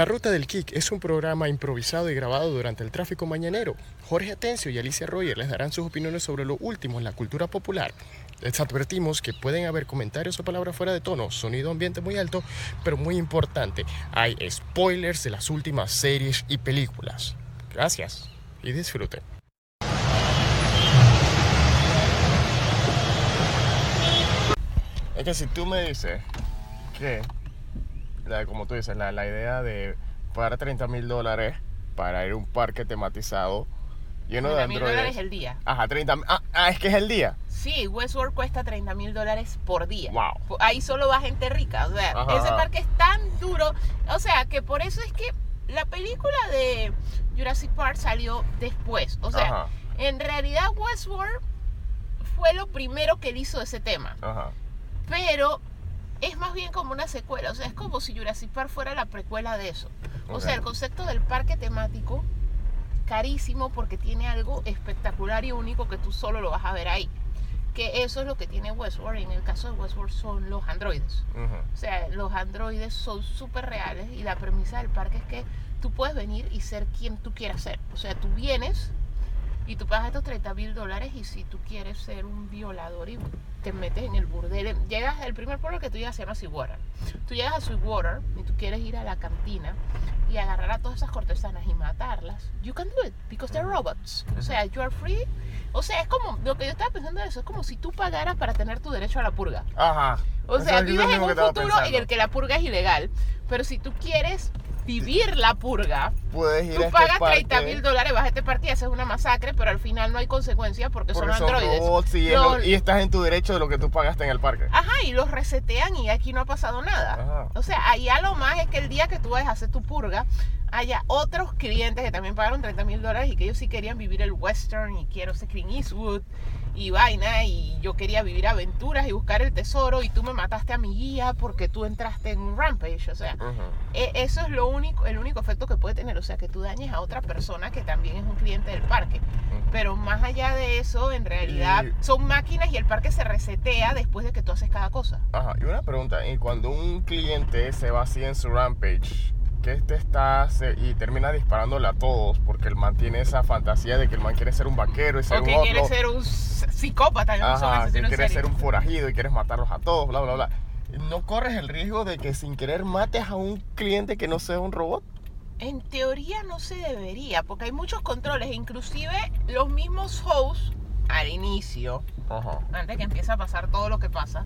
La Ruta del Kick es un programa improvisado y grabado durante el tráfico mañanero. Jorge Atencio y Alicia Royer les darán sus opiniones sobre lo último en la cultura popular. Les advertimos que pueden haber comentarios o palabras fuera de tono, sonido ambiente muy alto, pero muy importante, hay spoilers de las últimas series y películas. Gracias y disfruten. Es que si tú me dices que, la- como tú dices, la, la idea de pagar 30 mil dólares para ir a un parque tematizado lleno de 30 mil dólares androides. el día. Ajá, 30 mil. Ah, ah, es que es el día. Sí, Westworld cuesta 30 mil dólares por día. Wow. Ahí solo va gente rica. O sea, Ajá, ese parque es tan duro. O sea, que por eso es que la película de Jurassic Park salió después. O sea, Ajá. en realidad Westworld fue lo primero que él hizo de ese tema. Ajá. Pero es más bien como una secuela. O sea, es como si Jurassic Park fuera la precuela de eso. O sea, el concepto del parque temático, carísimo porque tiene algo espectacular y único que tú solo lo vas a ver ahí. Que eso es lo que tiene Westworld. Y en el caso de Westworld son los androides. Ujú. O sea, los androides son súper reales y la premisa del parque es que tú puedes venir y ser quien tú quieras ser. O sea, tú vienes y tú pagas estos 30 mil dólares y si tú quieres ser un violador y te metes en el burdel, llegas, el primer pueblo que tú llegas se llama Sweetwater. Tú llegas a Sweetwater y tú quieres ir a la cantina y agarrar a todas esas cortesanas y matarlas. You can do it because they're robots. O sea, you are free. O sea, es como, lo que yo estaba pensando de eso, es como si tú pagaras para tener tu derecho a la purga. Ajá. O sea, vives en un futuro en el que la purga es ilegal. Pero si tú quieres vivir la purga, Puedes ir tú a este pagas parque 30 mil dólares, vas a este y haces una masacre, pero al final no hay consecuencias porque, porque son androides. robots y, Los- y estás en tu derecho de lo que tú pagaste en el parque. Ajá, y los resetean y aquí no ha pasado nada. Ajá. O sea, allá lo más es que el día que tú vayas a hacer tu purga, haya otros clientes que también pagaron 30 mil dólares y que ellos sí querían vivir el western y quiero ser Clint Eastwood y vaina y yo quería vivir aventuras y buscar el tesoro y tú me mataste a mi guía porque tú entraste en un rampage. O sea, Ujú. e- eso es lo único, el único efecto que puede tener. O sea, que tú dañes a otra persona que también es un cliente del parque. Ujú. Pero más allá de eso, en realidad Y- son máquinas y el parque se resetea después de que tú haces cada cosa. Ajá, y una pregunta, y cuando un cliente se va así en su rampage, que este está se- y termina disparándole a todos porque el man tiene esa fantasía de que el man quiere ser un vaquero y ser O que un quiere ser un psicópata, no ajá, que quiere ser un forajido y quieres matarlos a todos, bla, bla, bla. ¿No corres el riesgo de que sin querer mates a un cliente que no sea un robot? En teoría no se debería, porque hay muchos controles, inclusive los mismos hosts al inicio, Ajá. antes que empiece a pasar todo lo que pasa,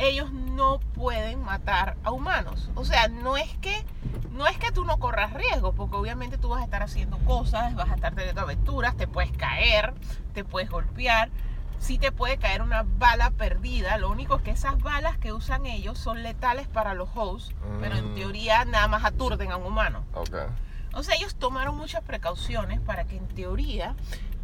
ellos no pueden matar a humanos. O sea, no es que no es que tú no corras riesgo, porque obviamente tú vas a estar haciendo cosas, vas a estar teniendo aventuras, te puedes caer, te puedes golpear, sí te puede caer una bala perdida. Lo único es que esas balas que usan ellos son letales para los hosts, pero en Mm. teoría nada más aturden a un humano. Ok. O sea, ellos tomaron muchas precauciones para que en teoría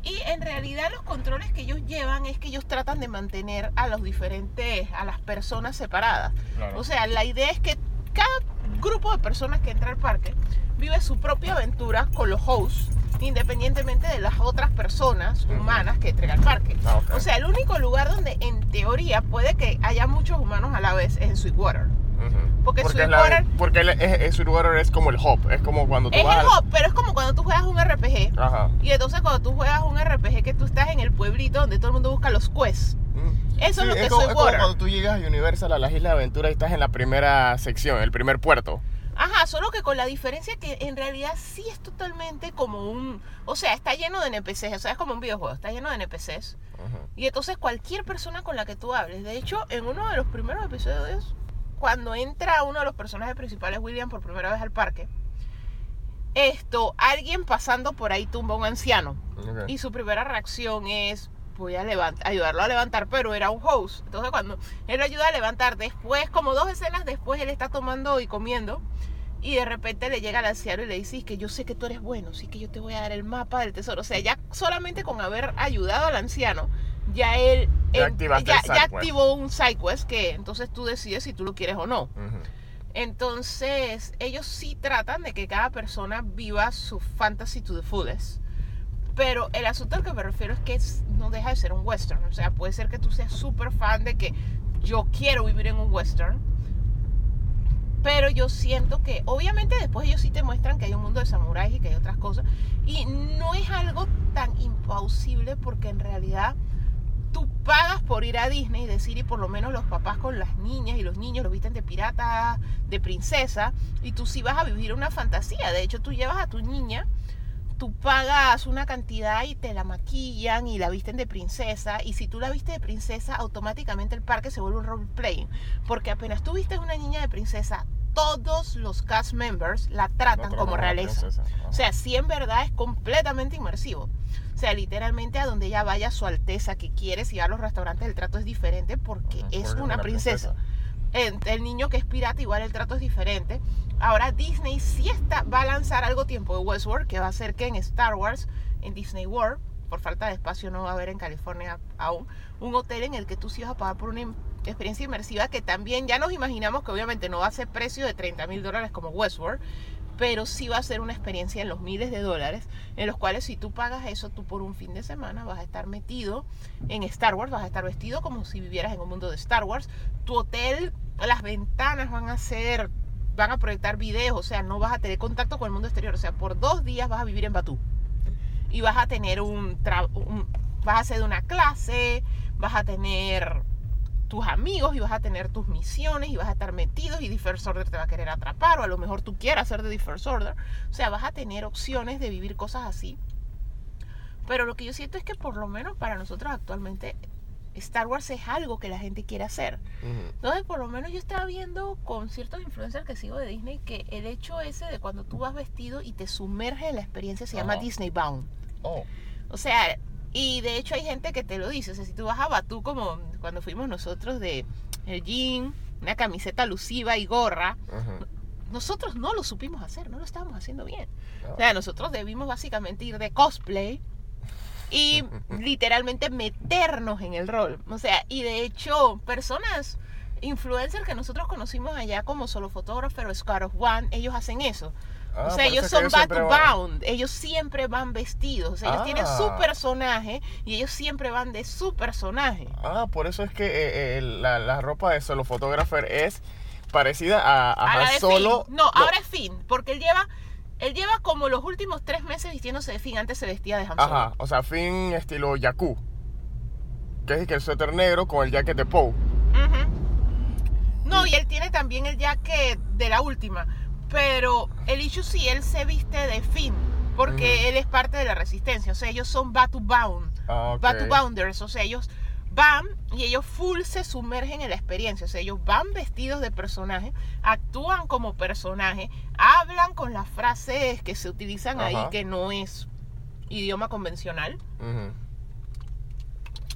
y en realidad los controles que ellos llevan es que ellos tratan de mantener a los diferentes, a las personas separadas. Claro. O sea, la idea es que cada grupo de personas que entra al parque vive su propia aventura con los hosts, independientemente de las otras personas humanas que entren al parque. Ah. O sea, el único lugar donde en teoría puede que haya muchos humanos a la vez es en Sweetwater. Ujú. porque es Sweetwater- porque el- es, es- Sweetwater es como el hop, es como cuando tú Es vas el al- hub, pero es como cuando tú juegas un RPG. Ajá. Y entonces cuando tú juegas un RPG que tú estás en el pueblito donde todo el mundo busca los quests. Mm. Eso es lo que como, soy es como cuando tú llegas a Universal a las Islas de Aventura y estás en la primera sección, el primer puerto. Ajá, solo que con la diferencia que en realidad sí es totalmente como un... O sea, está lleno de NPCs, o sea, es como un videojuego, está lleno de NPCs. Ujú. Y entonces cualquier persona con la que tú hables, de hecho, en uno de los primeros episodios, cuando entra uno de los personajes principales, William, por primera vez al parque, esto, alguien pasando por ahí tumba a un anciano. Y su primera reacción es, voy a ayudarlo a levantar, pero era un host. Entonces cuando él lo ayuda a levantar, después, como dos escenas después, él está tomando y comiendo. Y de repente le llega al anciano y le dice, "Es que yo sé que tú eres bueno, sí que yo te voy a dar el mapa del tesoro. O sea, ya solamente con haber ayudado al anciano, ya él Ya activó un sidequest que entonces tú decides si tú lo quieres o no. Entonces, ellos sí tratan de que cada persona viva su fantasy to the fullest. Pero el asunto al que me refiero es que no deja de ser un western. O sea, puede ser que tú seas súper fan de que yo quiero vivir en un western. Pero yo siento que, obviamente, después ellos sí te muestran que hay un mundo de samuráis y que hay otras cosas. Y no es algo tan imposible porque en realidad tú pagas por ir a Disney y decir, y por lo menos los papás con las niñas y los niños lo visten de pirata, de princesa, y tú sí vas a vivir una fantasía. De hecho, tú llevas a tu niña tú pagas una cantidad y te la maquillan y la visten de princesa. Y si tú la viste de princesa, automáticamente el parque se vuelve un roleplay. Porque apenas tú vistes una niña de princesa, todos los cast members la tratan como realeza. O sea, sí en verdad es completamente inmersivo. O sea, literalmente a donde ella vaya, su alteza que quiere, si va a los restaurantes, el trato es diferente porque es una, princesa. El, niño que es pirata, igual el trato es diferente. Ahora Disney sí está, va a lanzar algo tiempo de Westworld, que va a ser que en Star Wars, en Disney World, por falta de espacio no va a haber en California aún, un hotel en el que tú sí vas a pagar por una experiencia inmersiva que también ya nos imaginamos que obviamente no va a ser precio de 30 mil dólares como Westworld, pero sí va a ser una experiencia en los miles de dólares, en los cuales si tú pagas eso, tú por un fin de semana vas a estar metido en Star Wars, vas a estar vestido como si vivieras en un mundo de Star Wars, tu hotel, las ventanas van a ser, van a proyectar videos, o sea, no vas a tener contacto con el mundo exterior, o sea, por dos días vas a vivir en Batú. Y vas a tener un, un vas a hacer una clase, vas a tener tus amigos y vas a tener tus misiones y vas a estar metidos y First Order te va a querer atrapar o a lo mejor tú quieras ser de Order. O sea, vas a tener opciones de vivir cosas así. Pero lo que yo siento es que por lo menos para nosotros actualmente Star Wars es algo que la gente quiere hacer. Entonces, por lo menos yo estaba viendo con ciertos influencers que sigo de Disney que el hecho ese de cuando tú vas vestido y te sumerges en la experiencia se llama Disney Bound. Oh. O sea, y de hecho hay gente que te lo dice, o sea, si tú vas a Batú como cuando fuimos nosotros de el jean, una camiseta alusiva y gorra, nosotros no lo supimos hacer, no lo estábamos haciendo bien. O sea, nosotros debimos básicamente ir de cosplay y literalmente meternos en el rol. O sea, y de hecho, personas, influencers que nosotros conocimos allá como solo fotógrafo o Scar of One, ellos hacen eso. Ah, o sea, ellos son bound. Ellos siempre van vestidos. O sea, ellos tienen su ah. personaje y ellos siempre van de su personaje. Ah, por eso es que eh, eh, la, ropa de solo photographer es parecida a, a, Solo. No, ahora es Finn, porque él lleva. Él lleva como los últimos tres meses vistiéndose de Finn. Antes se vestía de Han Solo. Ajá, o sea, Finn estilo Yaku. Que es el suéter negro con el jacket de Poe. No, y él tiene también el jacket de la última. Pero el issue sí, él se viste de Finn, porque él es parte de la resistencia. O sea, ellos son Batu Bound, ah, Batu Bounders. O sea, ellos van y ellos full se sumergen en la experiencia. O sea, ellos van vestidos de personaje, actúan como personaje, hablan con las frases que se utilizan ahí, que no es idioma convencional.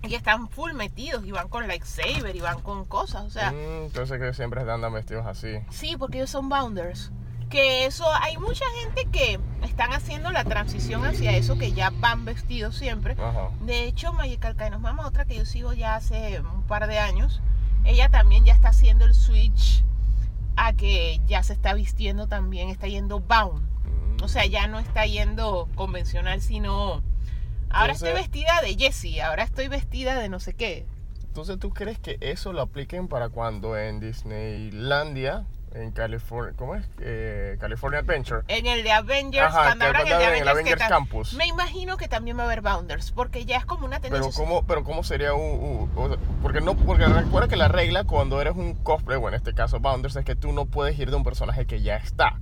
Y están full metidos y van con lightsaber y van con cosas, o sea... Mm, entonces que siempre andan vestidos así. Sí, porque ellos son bounders que eso hay mucha gente que están haciendo la transición hacia eso que ya van vestidos siempre. De hecho Magical nos Mama otra que yo sigo ya hace un par de años. Ella también ya está haciendo el switch a que ya se está vistiendo también está yendo bound. Mm. o sea ya no está yendo convencional sino ahora estoy vestida de Jessie ahora estoy vestida de no sé qué. Entonces tú crees que eso lo apliquen para cuando en Disneylandia en California, ¿cómo es? Eh, California Adventure. En el de Avengers, cuando abran el de Avengers, Campus. Me imagino que también va a haber Bounders, porque ya es como una tendencia. Pero cómo, pero cómo sería un, porque no, porque recuerda que la regla cuando eres un cosplay, bueno, en este caso Bounders, es que tú no puedes ir de un personaje que ya está.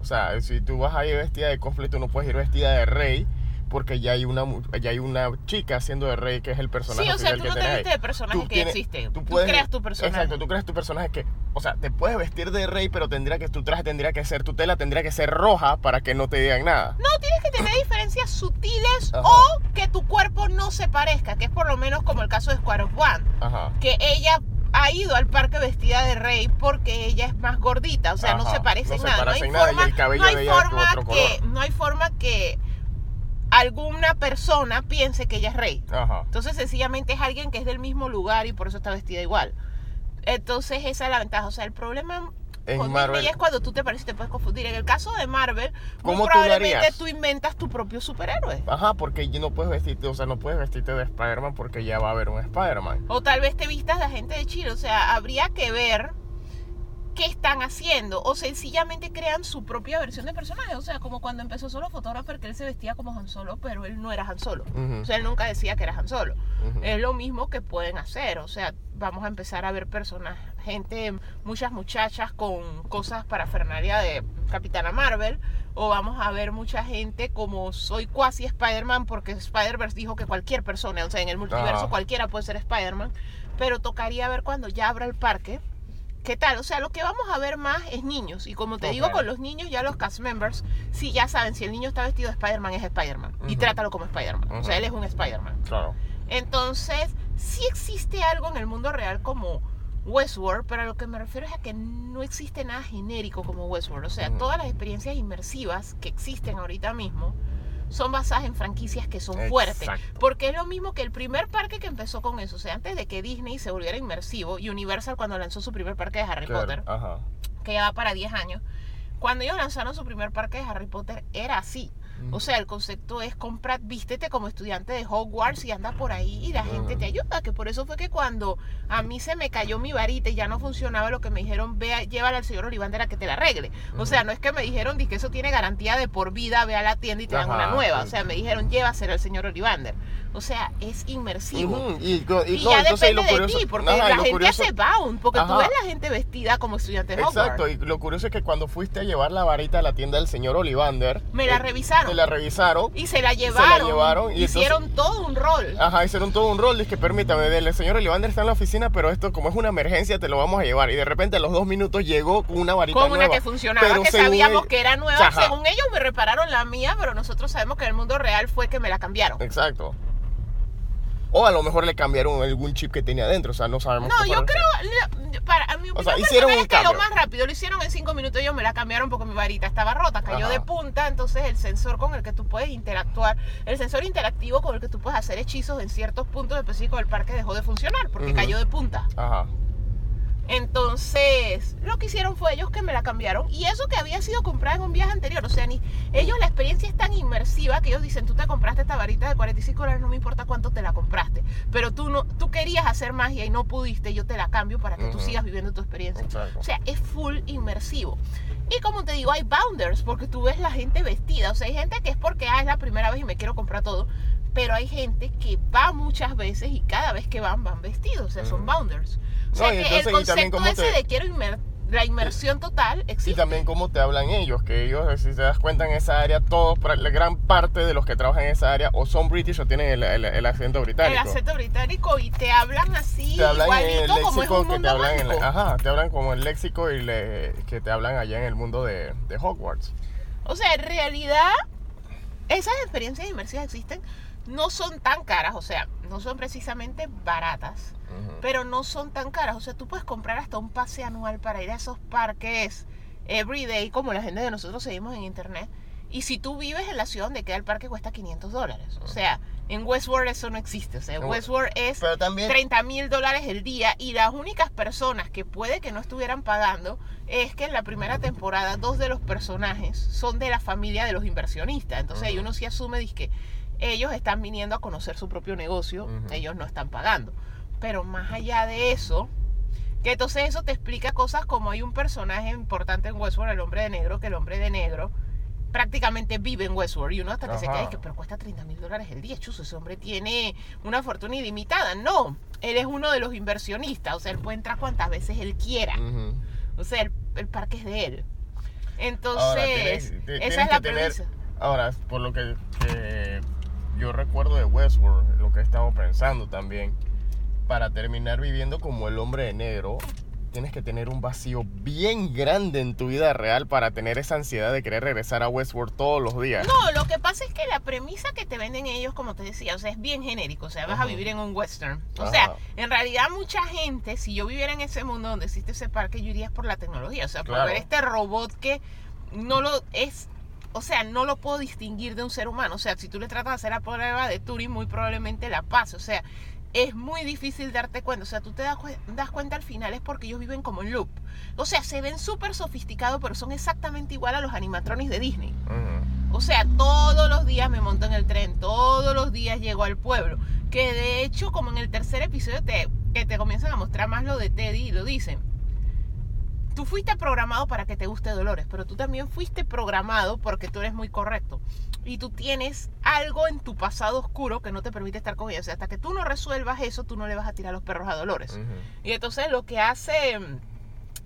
O sea, si tú vas a ir vestida de cosplay, tú no puedes ir vestida de rey porque ya hay una ya hay una chica haciendo de rey que es el personaje sí o sea tú no te viste de personaje que existe. tú, creas tu personaje. Exacto tú creas tu personaje que o sea te puedes vestir de rey pero tendría que tu traje tendría que ser tu tela tendría que ser roja para que no te digan nada. No tienes que tener diferencias sutiles o que tu cuerpo no se parezca que es por lo menos como el caso de Square of One Ajá. que ella ha ido al parque vestida de rey porque ella es más gordita, o sea, no se parece en nada. no hay forma, no hay forma que, no hay forma que alguna persona piense que ella es rey. Entonces sencillamente es alguien que es del mismo lugar y por eso está vestida igual. Entonces esa es la ventaja. O sea, el problema en Marvel es cuando tú te pareces te puedes confundir. En el caso de Marvel, ¿Cómo probablemente tú, inventas tu propio superhéroe. Ajá, porque no puedes vestirte, o sea, no puedes vestirte de Spider-Man porque ya va a haber un Spider-Man. O tal vez te vistas de agente de Chile. O sea, habría que ver qué están haciendo o sencillamente crean su propia versión de personaje. O sea, como cuando empezó Solo Fotógrafo, que él se vestía como Han Solo, pero él no era Han Solo. Ujú. O sea, él nunca decía que era Han Solo. Es lo mismo que pueden hacer. O sea, vamos a empezar a ver personas, gente, muchas muchachas con cosas para fernalia de Capitana Marvel. O vamos a ver mucha gente como soy cuasi Spider-Man porque Spider-Verse dijo que cualquier persona, o sea, en el multiverso Ajá. cualquiera puede ser Spider-Man. Pero tocaría ver cuando ya abra el parque. ¿Qué tal? O sea, lo que vamos a ver más es niños. Y como te digo, con los niños, ya los cast members, sí ya saben, si el niño está vestido de Spider-Man, es Spider-Man. Y trátalo como Spider-Man. O sea, él es un Spider-Man. Claro. Entonces, sí existe algo en el mundo real como Westworld, pero a lo que me refiero es a que no existe nada genérico como Westworld. O sea, todas las experiencias inmersivas que existen ahorita mismo son basadas en franquicias que son fuertes. Porque es lo mismo que el primer parque que empezó con eso. O sea, antes de que Disney se volviera inmersivo, Universal cuando lanzó su primer parque de Harry Claro. Potter, Ajá. que ya va para 10 años, cuando ellos lanzaron su primer parque de Harry Potter era así. O sea, el concepto es comprar, vístete como estudiante de Hogwarts y anda por ahí y la gente Ujú. te ayuda. Que por eso fue que cuando a mí se me cayó mi varita y ya no funcionaba lo que me dijeron, vea, llévala al señor Olivander a que te la arregle. O sea, no es que me dijeron, di que eso tiene garantía de por vida, ve a la tienda y te dan una nueva. sí. O sea, me dijeron, llévasela al señor Olivander. O sea, es inmersivo. Y, co- y Y no, ya depende lo curioso- de ti, porque Ajá, y la gente curioso- hace bound, porque tú ves la gente vestida como estudiante de Hogwarts. Exacto, y lo curioso es que cuando fuiste a llevar la varita a la tienda del señor Olivander, Me la eh, revisaron. Te la revisaron. Y se la llevaron. llevaron, y hicieron todo un rol. Ajá, hicieron todo un rol. Que permítame, el señor Olivander está en la oficina, pero esto, como es una emergencia, te lo vamos a llevar. Y de repente a los dos minutos llegó con una varita con una nueva. que funcionaba, Pero que sabíamos ell- que era nueva. Ajá. Según ellos me repararon la mía, pero nosotros sabemos que en el mundo real fue que me la cambiaron. Exacto. O a lo mejor le cambiaron algún chip que tenía adentro, o sea, no sabemos. No, yo creo, para a mi opinión sea, hicieron un es que lo más rápido, lo hicieron en cinco minutos, ellos me la cambiaron porque mi varita estaba rota, cayó Ajá. de punta, entonces el sensor con el que tú puedes interactuar, el sensor interactivo con el que tú puedes hacer hechizos en ciertos puntos específicos del parque dejó de funcionar porque cayó de punta. Ajá. Entonces, lo que hicieron fue ellos que me la cambiaron y eso que había sido comprada en un viaje anterior, o sea, ni ellos la experiencia es tan inmersiva que ellos dicen, tú te compraste esta varita de 45 dólares, no me importa cuánto te la compraste, pero tú no tú querías hacer magia y no pudiste, yo te la cambio para que tú sigas viviendo tu experiencia. Exacto. O sea, es full inmersivo. Y como te digo, hay bounders, porque tú ves la gente vestida. O sea, hay gente que es porque ah, es la primera vez y me quiero comprar todo. Pero hay gente que va muchas veces y cada vez que van, van vestidos. O sea, son bounders. O No, sea, y que entonces, el y concepto ese te- de quiero inmer- la inmersión total Y existe. también cómo te hablan ellos, que ellos, si te das cuenta en esa área, todos, la gran parte de los que trabajan en esa área o son british o tienen el, el- el acento el británico. acento británico y te hablan así, te hablan en el igualito como es léxico un que te mundo hablan en la- ajá, te hablan como el léxico y le- que te hablan allá en el mundo de, de Hogwarts. O sea, en realidad, esas experiencias inmersivas existen, no son tan caras, o sea, no son precisamente baratas, pero no son tan caras. O sea, tú puedes comprar hasta un pase anual para ir a esos parques everyday, como la gente de nosotros seguimos en internet. Y si tú vives en la ciudad donde queda el parque, cuesta 500 dólares. O sea, en Westworld eso no existe. O sea, en Westworld es Pero también 30 mil dólares el día y las únicas personas que puede que no estuvieran pagando es que en la primera temporada dos de los personajes son de la familia de los inversionistas. Entonces ahí uno sí asume que ellos están viniendo a conocer su propio negocio, ellos no están pagando. Pero más allá de eso, que entonces eso te explica cosas como hay un personaje importante en Westworld, el hombre de negro, que el hombre de negro prácticamente vive en Westworld y uno hasta que se Ajá. queda y que pero cuesta 30 mil dólares el día, chuzo, ese hombre tiene una fortuna ilimitada. No, él es uno de los inversionistas, o sea, él puede entrar cuantas veces él quiera. O sea, el, el parque es de él. Entonces, Ahora, tienes- te- tienes esa es la premisa. Ahora, por lo que eh, yo recuerdo de Westworld, lo que he estado pensando también, para terminar viviendo como el hombre de negro, tienes que tener un vacío bien grande en tu vida real para tener esa ansiedad de querer regresar a Westworld todos los días. No, lo que pasa es que la premisa que te venden ellos, como te decía, o sea, es bien genérico. O sea, vas a Ajá. vivir en un western. O Ajá. sea, en realidad mucha gente, si yo viviera en ese mundo donde existe ese parque, yo iría por la tecnología. O sea, por Claro. ver este robot que no lo es... O sea, no lo puedo distinguir de un ser humano. O sea, si tú le tratas de hacer la prueba de Turing, muy probablemente la pase. O sea, es muy difícil darte cuenta. O sea, tú te das, cue- das cuenta al final es porque ellos viven como en loop. O sea, se ven súper sofisticados, pero son exactamente igual a los animatronics de Disney. O sea, todos los días me monto en el tren, todos los días llego al pueblo. Que de hecho, como en el tercer episodio te, que te comienzan a mostrar más lo de Teddy y lo dicen. Tú fuiste programado para que te guste Dolores, pero tú también fuiste programado porque tú eres muy correcto. Y tú tienes algo en tu pasado oscuro que no te permite estar con ella. O sea, hasta que tú no resuelvas eso, tú no le vas a tirar los perros a Dolores. Y entonces lo que hace mm,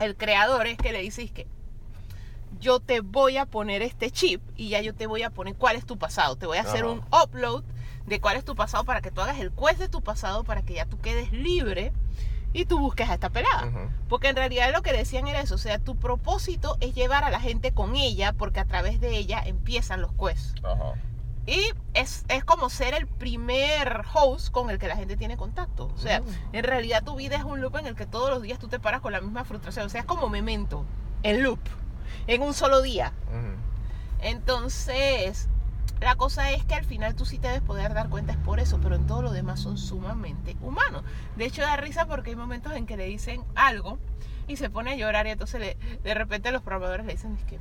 el creador es que le dices que yo te voy a poner este chip y ya yo te voy a poner cuál es tu pasado. Te voy a hacer un upload de cuál es tu pasado para que tú hagas el quest de tu pasado para que ya tú quedes libre y tú busques a esta pelada. Ujú. Porque en realidad lo que decían era eso, o sea, tu propósito es llevar a la gente con ella porque a través de ella empiezan los quests. Ajá. Y es, es como ser el primer host con el que la gente tiene contacto. O sea, Mm. en realidad tu vida es un loop en el que todos los días tú te paras con la misma frustración. O sea, es como memento, el loop, en un solo día. Entonces, la cosa es que al final tú sí te debes poder dar cuenta es por eso, pero en todo lo demás son sumamente humanos. De hecho, da risa porque hay momentos en que le dicen algo y se pone a llorar y entonces le- de repente los programadores le dicen es que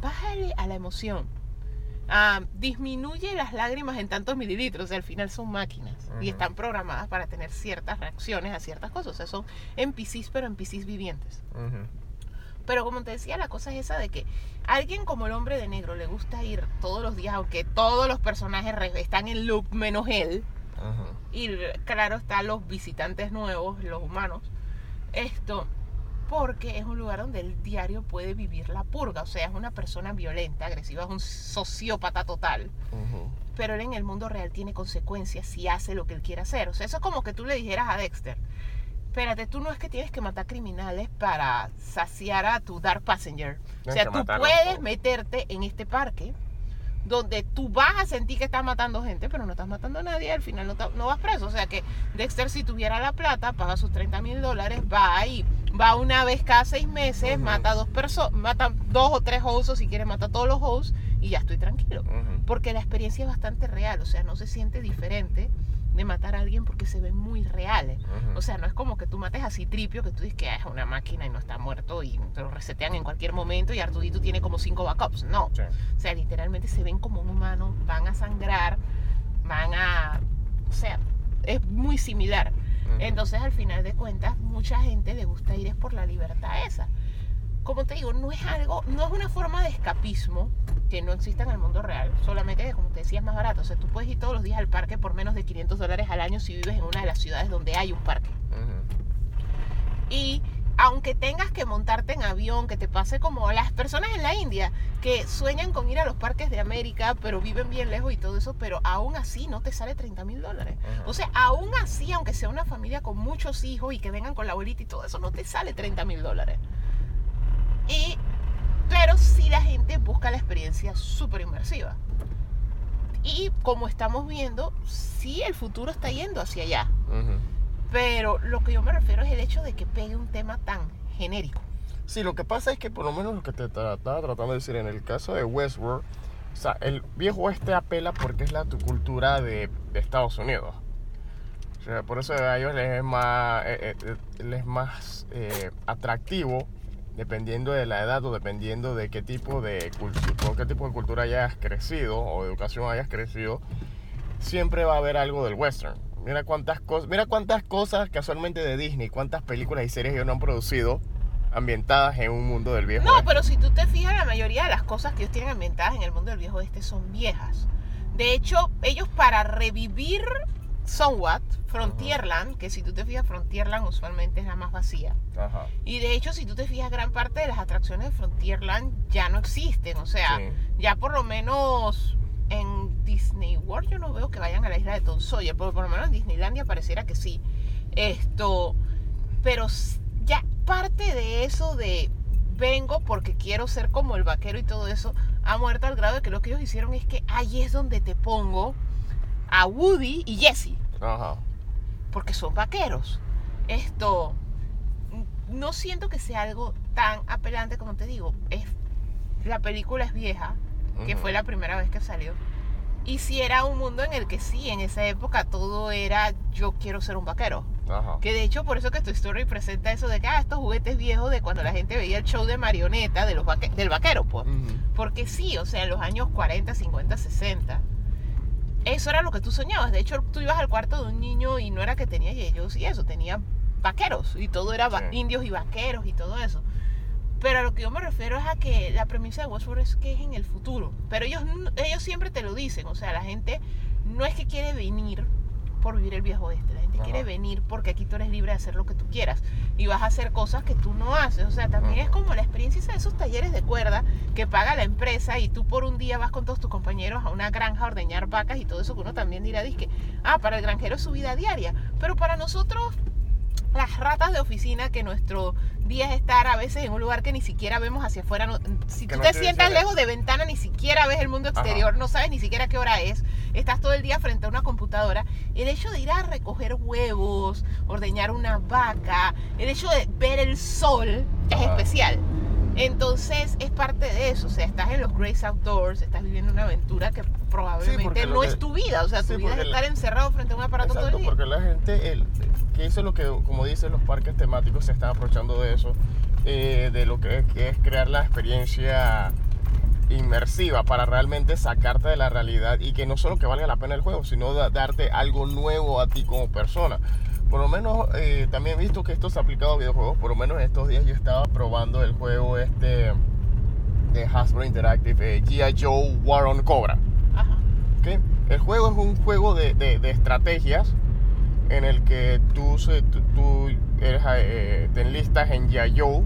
bájale a la emoción. Ah, disminuye las lágrimas en tantos mililitros. O sea, al final son máquinas y están programadas para tener ciertas reacciones a ciertas cosas. O sea, son NPCs, pero NPCs vivientes. Ujú. Pero como te decía, la cosa es esa de que a alguien como el hombre de negro le gusta ir todos los días, aunque todos los personajes están en loop menos él. Ujú. Y claro, están los visitantes nuevos, los humanos. Esto, porque es un lugar donde el diario puede vivir la purga. O sea, es una persona violenta, agresiva, es un sociópata total. Ujú. Pero él en el mundo real tiene consecuencias si hace lo que él quiere hacer. O sea, eso es como que tú le dijeras a Dexter. Espérate, tú no es que tienes que matar criminales para saciar a tu Dark Passenger. O sea, tú puedes meterte en este parque donde tú vas a sentir que estás matando gente, pero no estás matando a nadie, al final no, vas preso. O sea que Dexter, si tuviera la plata, paga sus 30 mil dólares, va ahí, va una vez cada seis meses, mata a dos personas, mata dos o tres hosts, o si quiere mata a todos los hosts, y ya estoy tranquilo. Porque la experiencia es bastante real, o sea, no se siente diferente de matar a alguien porque se ven muy reales. O sea, no es como que tú mates a Citripio, que tú dices que ah, es una máquina y no está muerto y te lo resetean en cualquier momento y Artudito tiene como cinco backups. No. Sí. O sea, literalmente se ven como un humano, van a sangrar, van a... O sea, es muy similar. Entonces, al final de cuentas, mucha gente le gusta ir es por la libertad esa. Como te digo, no es algo, no es una forma de escapismo que no exista en el mundo real, solamente que, como te decía, es más barato. O sea, tú puedes ir todos los días al parque por menos de 500 dólares al año si vives en una de las ciudades donde hay un parque. Ujú. Y aunque tengas que montarte en avión, que te pase como las personas en la India, que sueñan con ir a los parques de América, pero viven bien lejos y todo eso, pero aún así no te sale 30 mil dólares. Ajá. O sea, aún así, aunque sea una familia con muchos hijos y que vengan con la abuelita y todo eso, no te sale 30 mil dólares. Y, pero sí la gente busca la experiencia súper inmersiva. Y como estamos viendo, sí el futuro está yendo hacia allá. Pero lo que yo me refiero es el hecho de que pegue un tema tan genérico. Sí, lo que pasa es que por lo menos lo que te estaba tratando de decir en el caso de Westworld, o sea, el viejo oeste apela porque es la tu cultura de, de Estados Unidos. O sea, por eso a ellos les es más, eh, eh, eh, les es más eh, atractivo dependiendo de la edad o dependiendo de qué tipo de cultura, con qué tipo de cultura hayas crecido o educación hayas crecido, siempre va a haber algo del western. Mira cuántas cosas, mira cuántas cosas casualmente de Disney, cuántas películas y series ellos no han producido ambientadas en un mundo del viejo No, oeste. pero si tú te fijas, la mayoría de las cosas que ellos tienen ambientadas en el mundo del viejo oeste son viejas. De hecho, ellos para revivir Somewhat, Frontierland, que si tú te fijas, Frontierland usualmente es la más vacía. Ajá. Y de hecho, si tú te fijas, gran parte de las atracciones de Frontierland ya no existen. O sea, Sí. ya por lo menos en Disney World yo no veo que vayan a la isla de Tom Sawyer, pero por lo menos en Disneylandia pareciera que sí. Esto, pero ya parte de eso de vengo porque quiero ser como el vaquero y todo eso ha muerto al grado de que lo que ellos hicieron es que ahí es donde te pongo a Woody y Jessie Ajá. porque son vaqueros. Esto no siento que sea algo tan apelante como te digo. Es la película es vieja, que fue la primera vez que salió. Y si era un mundo en el que sí, en esa época todo era yo quiero ser un vaquero. Ajá. Que de hecho por eso que tu story presenta eso de que ah, estos juguetes viejos de cuando la gente veía el show de marioneta de los vaque- del vaquero, pues. Porque sí, o sea, en los años 40, 50, 60, eso era lo que tú soñabas. De hecho, tú ibas al cuarto de un niño y no era que tenía ellos y eso, tenía vaqueros y todo era Sí. indios y vaqueros y todo eso. Pero a lo que yo me refiero es a que la premisa de Westworld es que es en el futuro. Pero ellos, ellos siempre te lo dicen. O sea, la gente no es que quiere venir por vivir el viejo oeste. La gente Ajá. quiere venir porque aquí tú eres libre de hacer lo que tú quieras. Y vas a hacer cosas que tú no haces. O sea, también Ajá. es como la experiencia de esos talleres de cuerda que paga la empresa y tú por un día vas con todos tus compañeros a una granja a ordeñar vacas y todo eso que uno también dirá, que ah, para el granjero es su vida diaria. Pero para nosotros las ratas de oficina que nuestro día es estar a veces en un lugar que ni siquiera vemos hacia afuera. no- si Que tú no te sientas lejos de ventana, ni siquiera ves el mundo exterior, no sabes ni siquiera qué hora es. Estás todo el día frente a una computadora. El hecho de ir a recoger huevos, ordeñar una vaca, el hecho de ver el sol es especial. Entonces es parte de eso, o sea, estás en los Grace Outdoors, estás viviendo una aventura que probablemente no que- es tu vida, o sea, tu sí, vida es la- estar encerrado frente a un aparato todo el día. porque la gente, el, que eso es lo que, como dicen los parques temáticos, se están aprovechando de eso, eh, de lo que, que es crear la experiencia inmersiva para realmente sacarte de la realidad y que no solo que valga la pena el juego, sino da- darte algo nuevo a ti como persona. Por lo menos eh, también he visto que esto se ha aplicado a videojuegos, por lo menos estos días yo estaba probando el juego este de Hasbro Interactive, eh, G.I. Joe War on Cobra. Ajá. ¿ok? El juego es un juego de, de- de estrategias en el que tú, tú, tú eres, eh, te enlistas en Yayo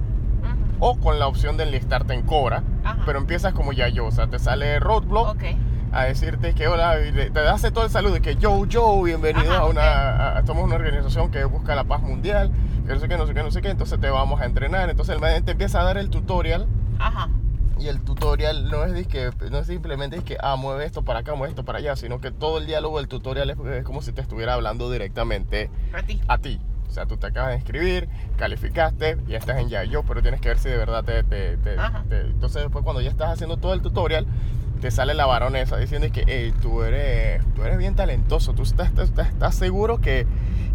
o con la opción de enlistarte en Cobra, Ajá. pero empiezas como Yayo, o sea, te sale Roadblock Ok. a decirte que hola, te hace todo el saludo y que yo, yo, bienvenido Ajá, a una, ok. a- somos una organización que busca la paz mundial, que no sé qué, no sé qué, no sé qué, entonces te vamos a entrenar, entonces el te empieza a dar el tutorial Ajá. Y el tutorial no es, disque, no es simplemente que, ah, mueve esto para acá, mueve esto para allá, sino que todo el diálogo del tutorial es, es como si te estuviera hablando directamente Para ti. a ti. O sea, tú te acabas de inscribir, calificaste, ya estás en Yayo, pero tienes que ver si de verdad te... te- te- te- entonces después cuando ya estás haciendo todo el tutorial, te sale la varonesa diciendo que "Ey, tú, eres, tú eres bien talentoso, tú estás, estás, estás seguro que,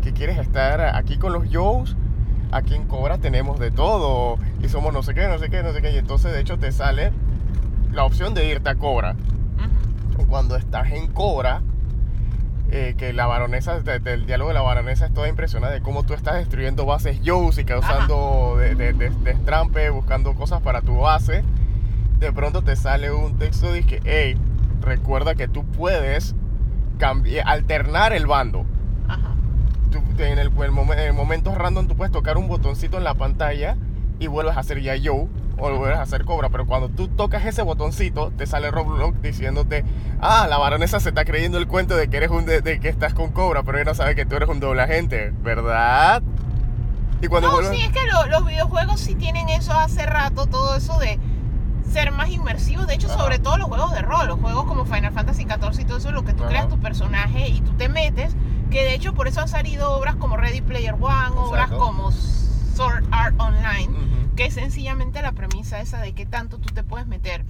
que quieres estar aquí con los Joes. Aquí en Cobra tenemos de todo y somos no sé qué, no sé qué, no sé qué. Y entonces de hecho te sale la opción de irte a Cobra. Y cuando estás en Cobra, eh, que la baronesa, de- del diálogo de la baronesa es toda impresionante de cómo tú estás destruyendo bases Joes y causando de, de, de- destrampe, buscando cosas para tu base. De pronto te sale un texto de que, hey, recuerda que tú puedes cambiar, alternar el bando. Tú- en, el, el momen- en momentos random tú puedes tocar un botoncito en la pantalla y vuelves a hacer ya yo o vuelves a hacer cobra, pero cuando tú tocas ese botoncito te sale Roblox diciéndote, ah, la baronesa se está creyendo el cuento de que eres un de, de que estás con cobra, pero ella no sabe que tú eres un doble agente, ¿verdad? Y cuando No, vuelves- sí, es que lo- los videojuegos sí tienen eso hace rato, todo eso de ser más inmersivos. De hecho, Ajá. sobre todo los juegos de rol, los juegos como Final Fantasy XIV y todo eso, lo que tú Ajá. creas tu personaje y tú te metes, por eso han salido obras como Ready Player One, obras Exacto. como Sword Art Online, que es sencillamente la premisa esa de qué tanto tú te puedes meter.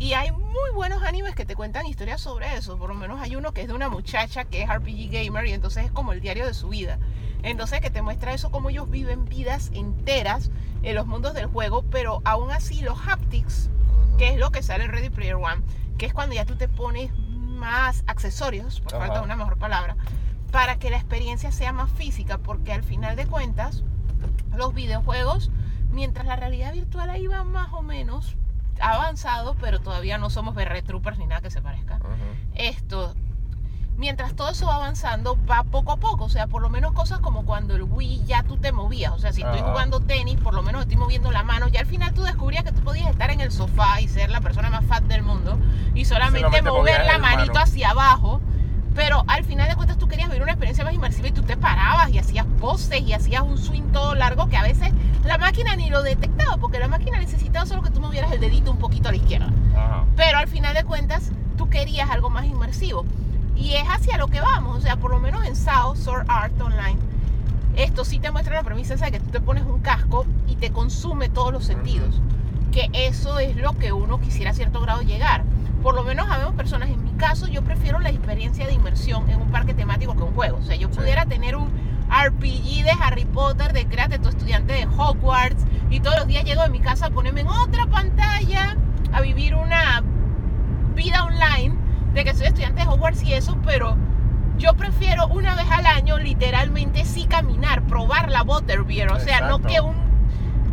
Y hay muy buenos animes que te cuentan historias sobre eso. Por lo menos hay uno que es de una muchacha que es RPG gamer y entonces es como el diario de su vida. Entonces que te muestra eso, cómo ellos viven vidas enteras en los mundos del juego, pero aún así los haptics, que es lo que sale en Ready Player One, que es cuando ya tú te pones más accesorios, por Ajá. falta de una mejor palabra, para que la experiencia sea más física, porque al final de cuentas, los videojuegos, mientras la realidad virtual ahí va más o menos avanzado, pero todavía no somos BR Troopers ni nada que se parezca. Esto, mientras todo eso va avanzando, va poco a poco. O sea, por lo menos cosas como cuando el Wii ya tú te movías. O sea, si estoy jugando tenis, por lo menos estoy moviendo la mano. Ya al final tú descubrías que tú podías estar en el sofá y ser la persona más fat del mundo y solamente, mover la manito mano. hacia abajo. Pero al final de cuentas tú querías vivir una experiencia más inmersiva y tú te parabas y hacías poses y hacías un swing todo largo que a veces la máquina ni lo detectaba porque la máquina necesitaba solo que tú movieras el dedito un poquito a la izquierda. Ajá. Pero al final de cuentas, tú querías algo más inmersivo. Y es hacia lo que vamos. O sea, por lo menos en SAO, Sword Art Online, esto sí te muestra la premisa esa de que tú te pones un casco y te consume todos los sentidos. Que eso es lo que uno quisiera a cierto grado llegar. Por lo menos habemos personas, en mi caso, yo prefiero la experiencia de inmersión en un parque temático que un juego. O sea, yo Sí. pudiera tener un RPG de Harry Potter, de créate tu estudiante de Hogwarts, y todos los días llego de mi casa a ponerme en otra pantalla a vivir una vida online de que soy estudiante de Hogwarts y eso, pero yo prefiero una vez al año literalmente sí caminar, probar la Butterbeer, o sea, no que un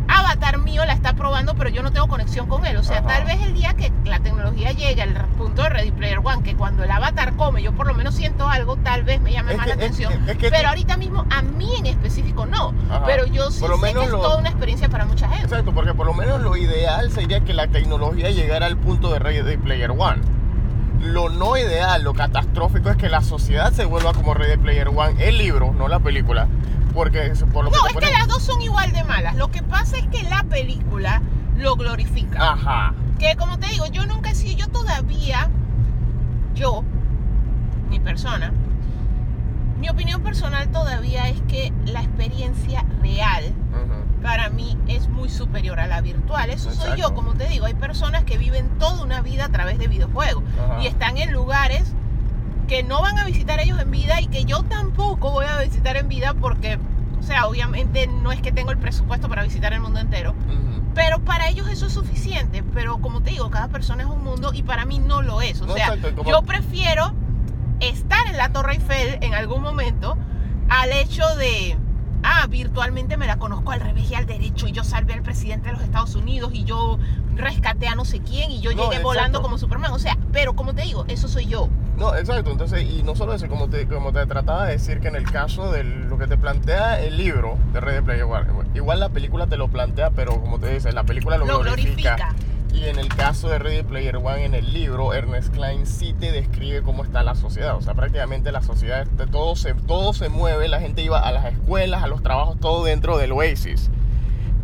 avatar mío la está probando, pero yo no tengo conexión con él. O sea, Ajá. tal vez el día que la tecnología llegue al punto de Ready Player One, que cuando el avatar come, yo por lo menos siento algo, tal vez me llame Es más que- la atención. es que pero ahorita mismo, a mí en específico no. Ajá. Pero yo sí Por lo sé menos que es lo- toda una experiencia para mucha gente. Exacto, porque por lo menos lo ideal sería que la tecnología llegara al punto de Ready Player One. Lo no ideal, lo catastrófico es que la sociedad se vuelva como Ready Player One, el libro, no la película, porque por lo que No, es que las dos son igual de malas. Lo que pasa es que la película lo glorifica. Ajá. Que como te digo, yo nunca he sido, yo todavía, yo, mi persona, mi opinión personal todavía es que la experiencia real para mí es muy superior a la virtual. Eso soy yo, como te digo, hay personas que viven toda una vida a través de videojuegos y están en lugares que no van a visitar ellos en vida y que yo tampoco voy a visitar en vida porque, o sea, obviamente no es que tengo el presupuesto para visitar el mundo entero, Ujú. pero para ellos eso es suficiente. Pero como te digo, cada persona es un mundo y para mí no lo es. O No, sea, exacto, como- yo prefiero estar en la Torre Eiffel en algún momento al hecho de, ah, virtualmente me la conozco al revés y al derecho y yo salvé al presidente de los Estados Unidos y yo rescaté a no sé quién y yo No, llegué volando exacto. como Superman. O sea, pero como te digo, eso soy yo. No, exacto. Entonces, y no solo eso, como te, como te trataba de decir que en el caso de lo que te plantea el libro de Ready Player One, igual la película te lo plantea, pero como te dice, la película lo, Lo glorifica. glorifica. Y en el caso de Ready Player One, en el libro, Ernest Klein sí te describe cómo está la sociedad. O sea, prácticamente la sociedad, todo se, todo se mueve, la gente iba a las escuelas, a los trabajos, todo dentro del Oasis.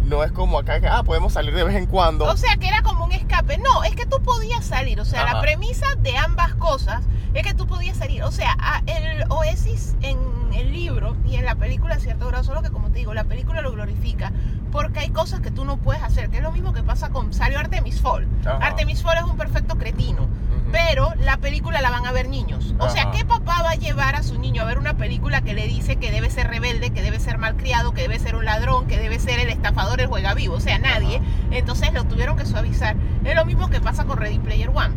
No es como acá que, ah, podemos salir de vez en cuando. O sea, que era como un escape. No, es que tú podías salir. O sea, Ajá. la premisa de ambas cosas es que tú podías salir. O sea, el Oasis en el libro y en la película, a cierto grado, solo que como te digo, la película lo glorifica porque hay cosas que tú no puedes hacer, que es lo mismo que pasa con salió Artemis Fall. Ajá. Artemis Fall es un perfecto cretino. Pero la película la van a ver niños. O sea. ¿qué papá va a llevar a su niño a ver una película que le dice que debe ser rebelde, que debe ser malcriado, que debe ser un ladrón, que debe ser el estafador, el juega vivo? O sea, nadie. Ajá. Entonces lo tuvieron que suavizar. Es lo mismo que pasa con Ready Player One.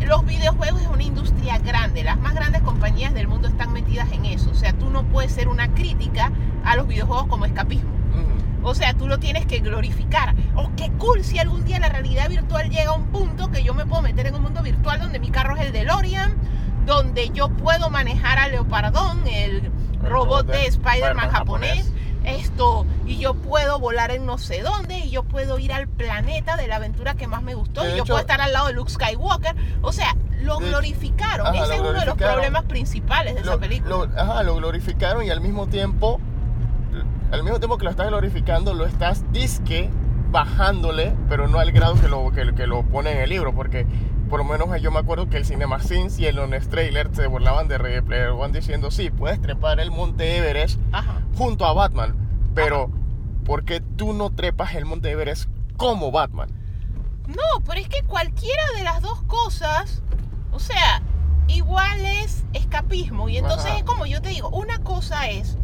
Los videojuegos es una industria grande. Las más grandes compañías del mundo están metidas en eso. O sea, tú no puedes ser una crítica a los videojuegos como escapismo. O sea, tú lo tienes que glorificar. Oh, qué cool si algún día la realidad virtual llega a un punto que yo me puedo meter en un mundo virtual donde mi carro es el DeLorean, donde yo puedo manejar a Leopardón, el robot de Spider-Man japonés, esto, y yo puedo volar en no sé dónde, y yo puedo ir al planeta de la aventura que más me gustó, De y yo hecho- puedo estar al lado de Luke Skywalker. O sea, lo De- glorificaron. Ajá, Ese lo es uno de los problemas principales de esa película. lo- ajá, lo glorificaron y al mismo tiempo, al mismo tiempo que lo estás glorificando, lo estás disque bajándole, pero no al grado que lo, que, que lo pone en el libro, porque por lo menos yo me acuerdo que el Cinema Sins y el Honest Trailer se burlaban de Ready Player One diciendo, sí, puedes trepar el monte Everest Ajá. junto a Batman, pero ¿por qué tú no trepas el monte Everest como Batman? No, pero es que cualquiera de las dos cosas, o sea, igual es escapismo. Y entonces Ajá. es como yo te digo, una cosa es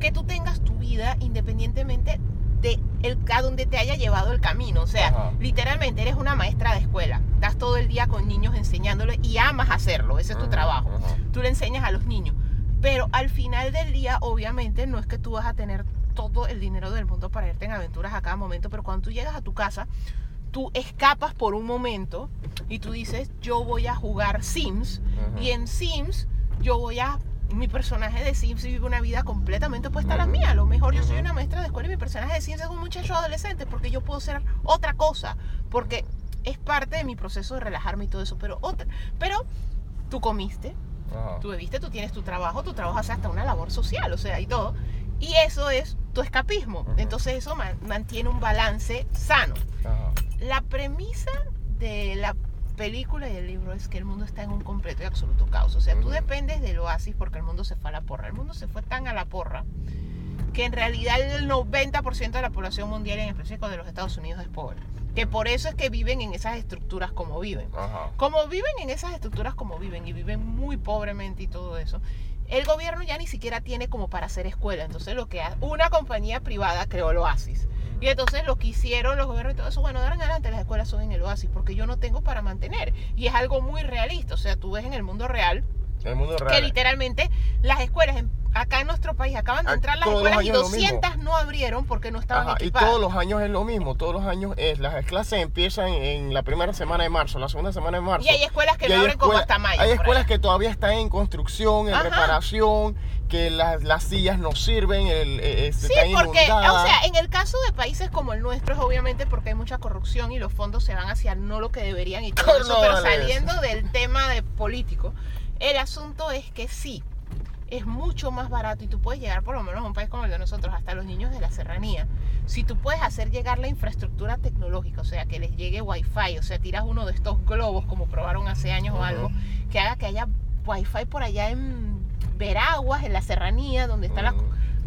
que tú tengas tu vida independientemente de el, a donde te haya llevado el camino. O sea, Ajá. literalmente eres una maestra de escuela. Estás todo el día con niños enseñándoles y amas hacerlo. Ese es tu Ajá, trabajo. ajá. Tú le enseñas a los niños. Pero al final del día, obviamente, no es que tú vas a tener todo el dinero del mundo para irte en aventuras a cada momento, pero cuando tú llegas a tu casa, tú escapas por un momento y tú dices, yo voy a jugar Sims y en Sims yo voy a... Mi personaje de Sims vive una vida completamente opuesta a la mía. A lo mejor yo soy una maestra de escuela y mi personaje de Sims es un muchacho adolescente porque yo puedo ser otra cosa. Porque es parte de mi proceso de relajarme y todo eso. Pero, otra, pero tú comiste, Ajá. tú bebiste, tú tienes tu trabajo, tú trabajas hasta una labor social, o sea, y todo. Y eso es tu escapismo. Entonces eso man- mantiene un balance sano. Ajá. La premisa de la película y el libro es que el mundo está en un completo y absoluto caos. O sea, tú Ujú. dependes del oasis porque el mundo se fue a la porra. El mundo se fue tan a la porra que en realidad el 90% de la población mundial, en específico de los Estados Unidos, es pobre. Que por eso es que viven en esas estructuras como viven. Ajá. Como viven en esas estructuras como viven y viven muy pobremente y todo eso, el gobierno ya ni siquiera tiene como para hacer escuela. Entonces lo que hace, una compañía privada creó el Oasis. Y entonces lo que hicieron los gobiernos y todo eso, bueno, de en adelante las escuelas son en el Oasis porque yo no tengo para mantener. Y es algo muy realista. O sea, tú ves en el mundo real El mundo que literalmente las escuelas, en- acá en nuestro país acaban de Ah, entrar las todos escuelas y años es lo mismo. 200 no abrieron porque no estaban Ajá, y equipadas. todos los años es lo mismo, todos los años es, las clases empiezan en la primera semana de marzo, la segunda semana de marzo. Y hay escuelas que Y no abren como escuela- hasta mayo. Hay escuelas que todavía están en construcción, en Ajá. reparación, que las, las sillas no sirven, el, eh, eh, Sí, están porque, o sea, en el caso de países como el nuestro es obviamente porque hay mucha corrupción y los fondos se van hacia no lo que deberían y todo eso, pero saliendo del tema de político, el asunto es que sí, es mucho más barato y tú puedes llegar por lo menos a un país como el de nosotros, hasta los niños de la serranía. Si tú puedes hacer llegar la infraestructura tecnológica, o sea, que les llegue wifi, o sea, tiras uno de estos globos como probaron hace años o algo, que haga que haya wifi por allá en Veraguas, en la serranía, donde están las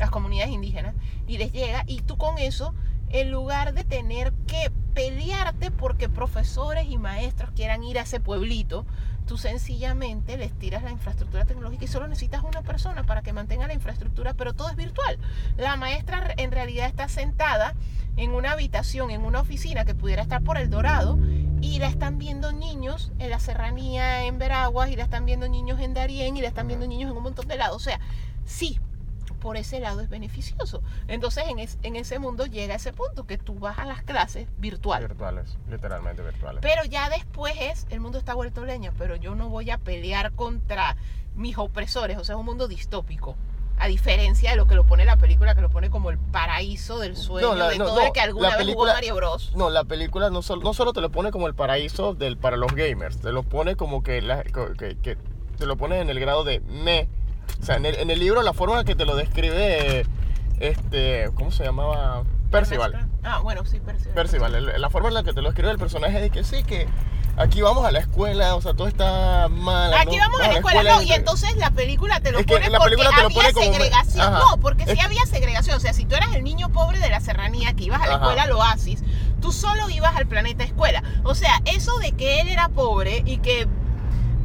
las comunidades indígenas y les llega y tú con eso en lugar de tener que pelearte porque profesores y maestros quieran ir a ese pueblito tú sencillamente les tiras la infraestructura tecnológica y solo necesitas una persona para que mantenga la infraestructura pero todo es virtual. La maestra en realidad está sentada en una habitación en una oficina que pudiera estar por el Dorado y la están viendo niños en la serranía en Veraguas y la están viendo niños en Darién y la están viendo niños en un montón de lados. O sea sí por ese lado es beneficioso. Entonces en, es- en ese mundo llega ese punto que tú vas a las clases virtual. Virtuales, literalmente virtuales. Pero ya después es, el mundo está vuelto leña, pero yo no voy a pelear contra mis opresores, o sea, es un mundo distópico. A diferencia de lo que lo pone la película, que lo pone como el paraíso del sueño No, la- de no, todo no, el que alguna la vez jugó película- Mario Bros. No, la película no, sol- no solo te lo pone como el paraíso del, para los gamers, te lo pone como que, la- que, que te lo pone en el grado de me. O sea, en el, en el libro la forma en que te lo describe, este, ¿cómo se llamaba? Percival. Ah, bueno, sí, Percival. Percival, el- la forma en la que te lo escribe el personaje de que sí, que aquí vamos a la escuela, o sea, todo está mal. Aquí ¿no? vamos a la escuela, no, y entonces la película te lo Es que pone la porque película te lo había pone como- segregación. Ajá. No, porque sí Es- había segregación. O sea, si tú eras el niño pobre de la serranía que ibas a la Ajá. escuela al Oasis, tú solo ibas al planeta escuela. O sea, eso de que él era pobre y que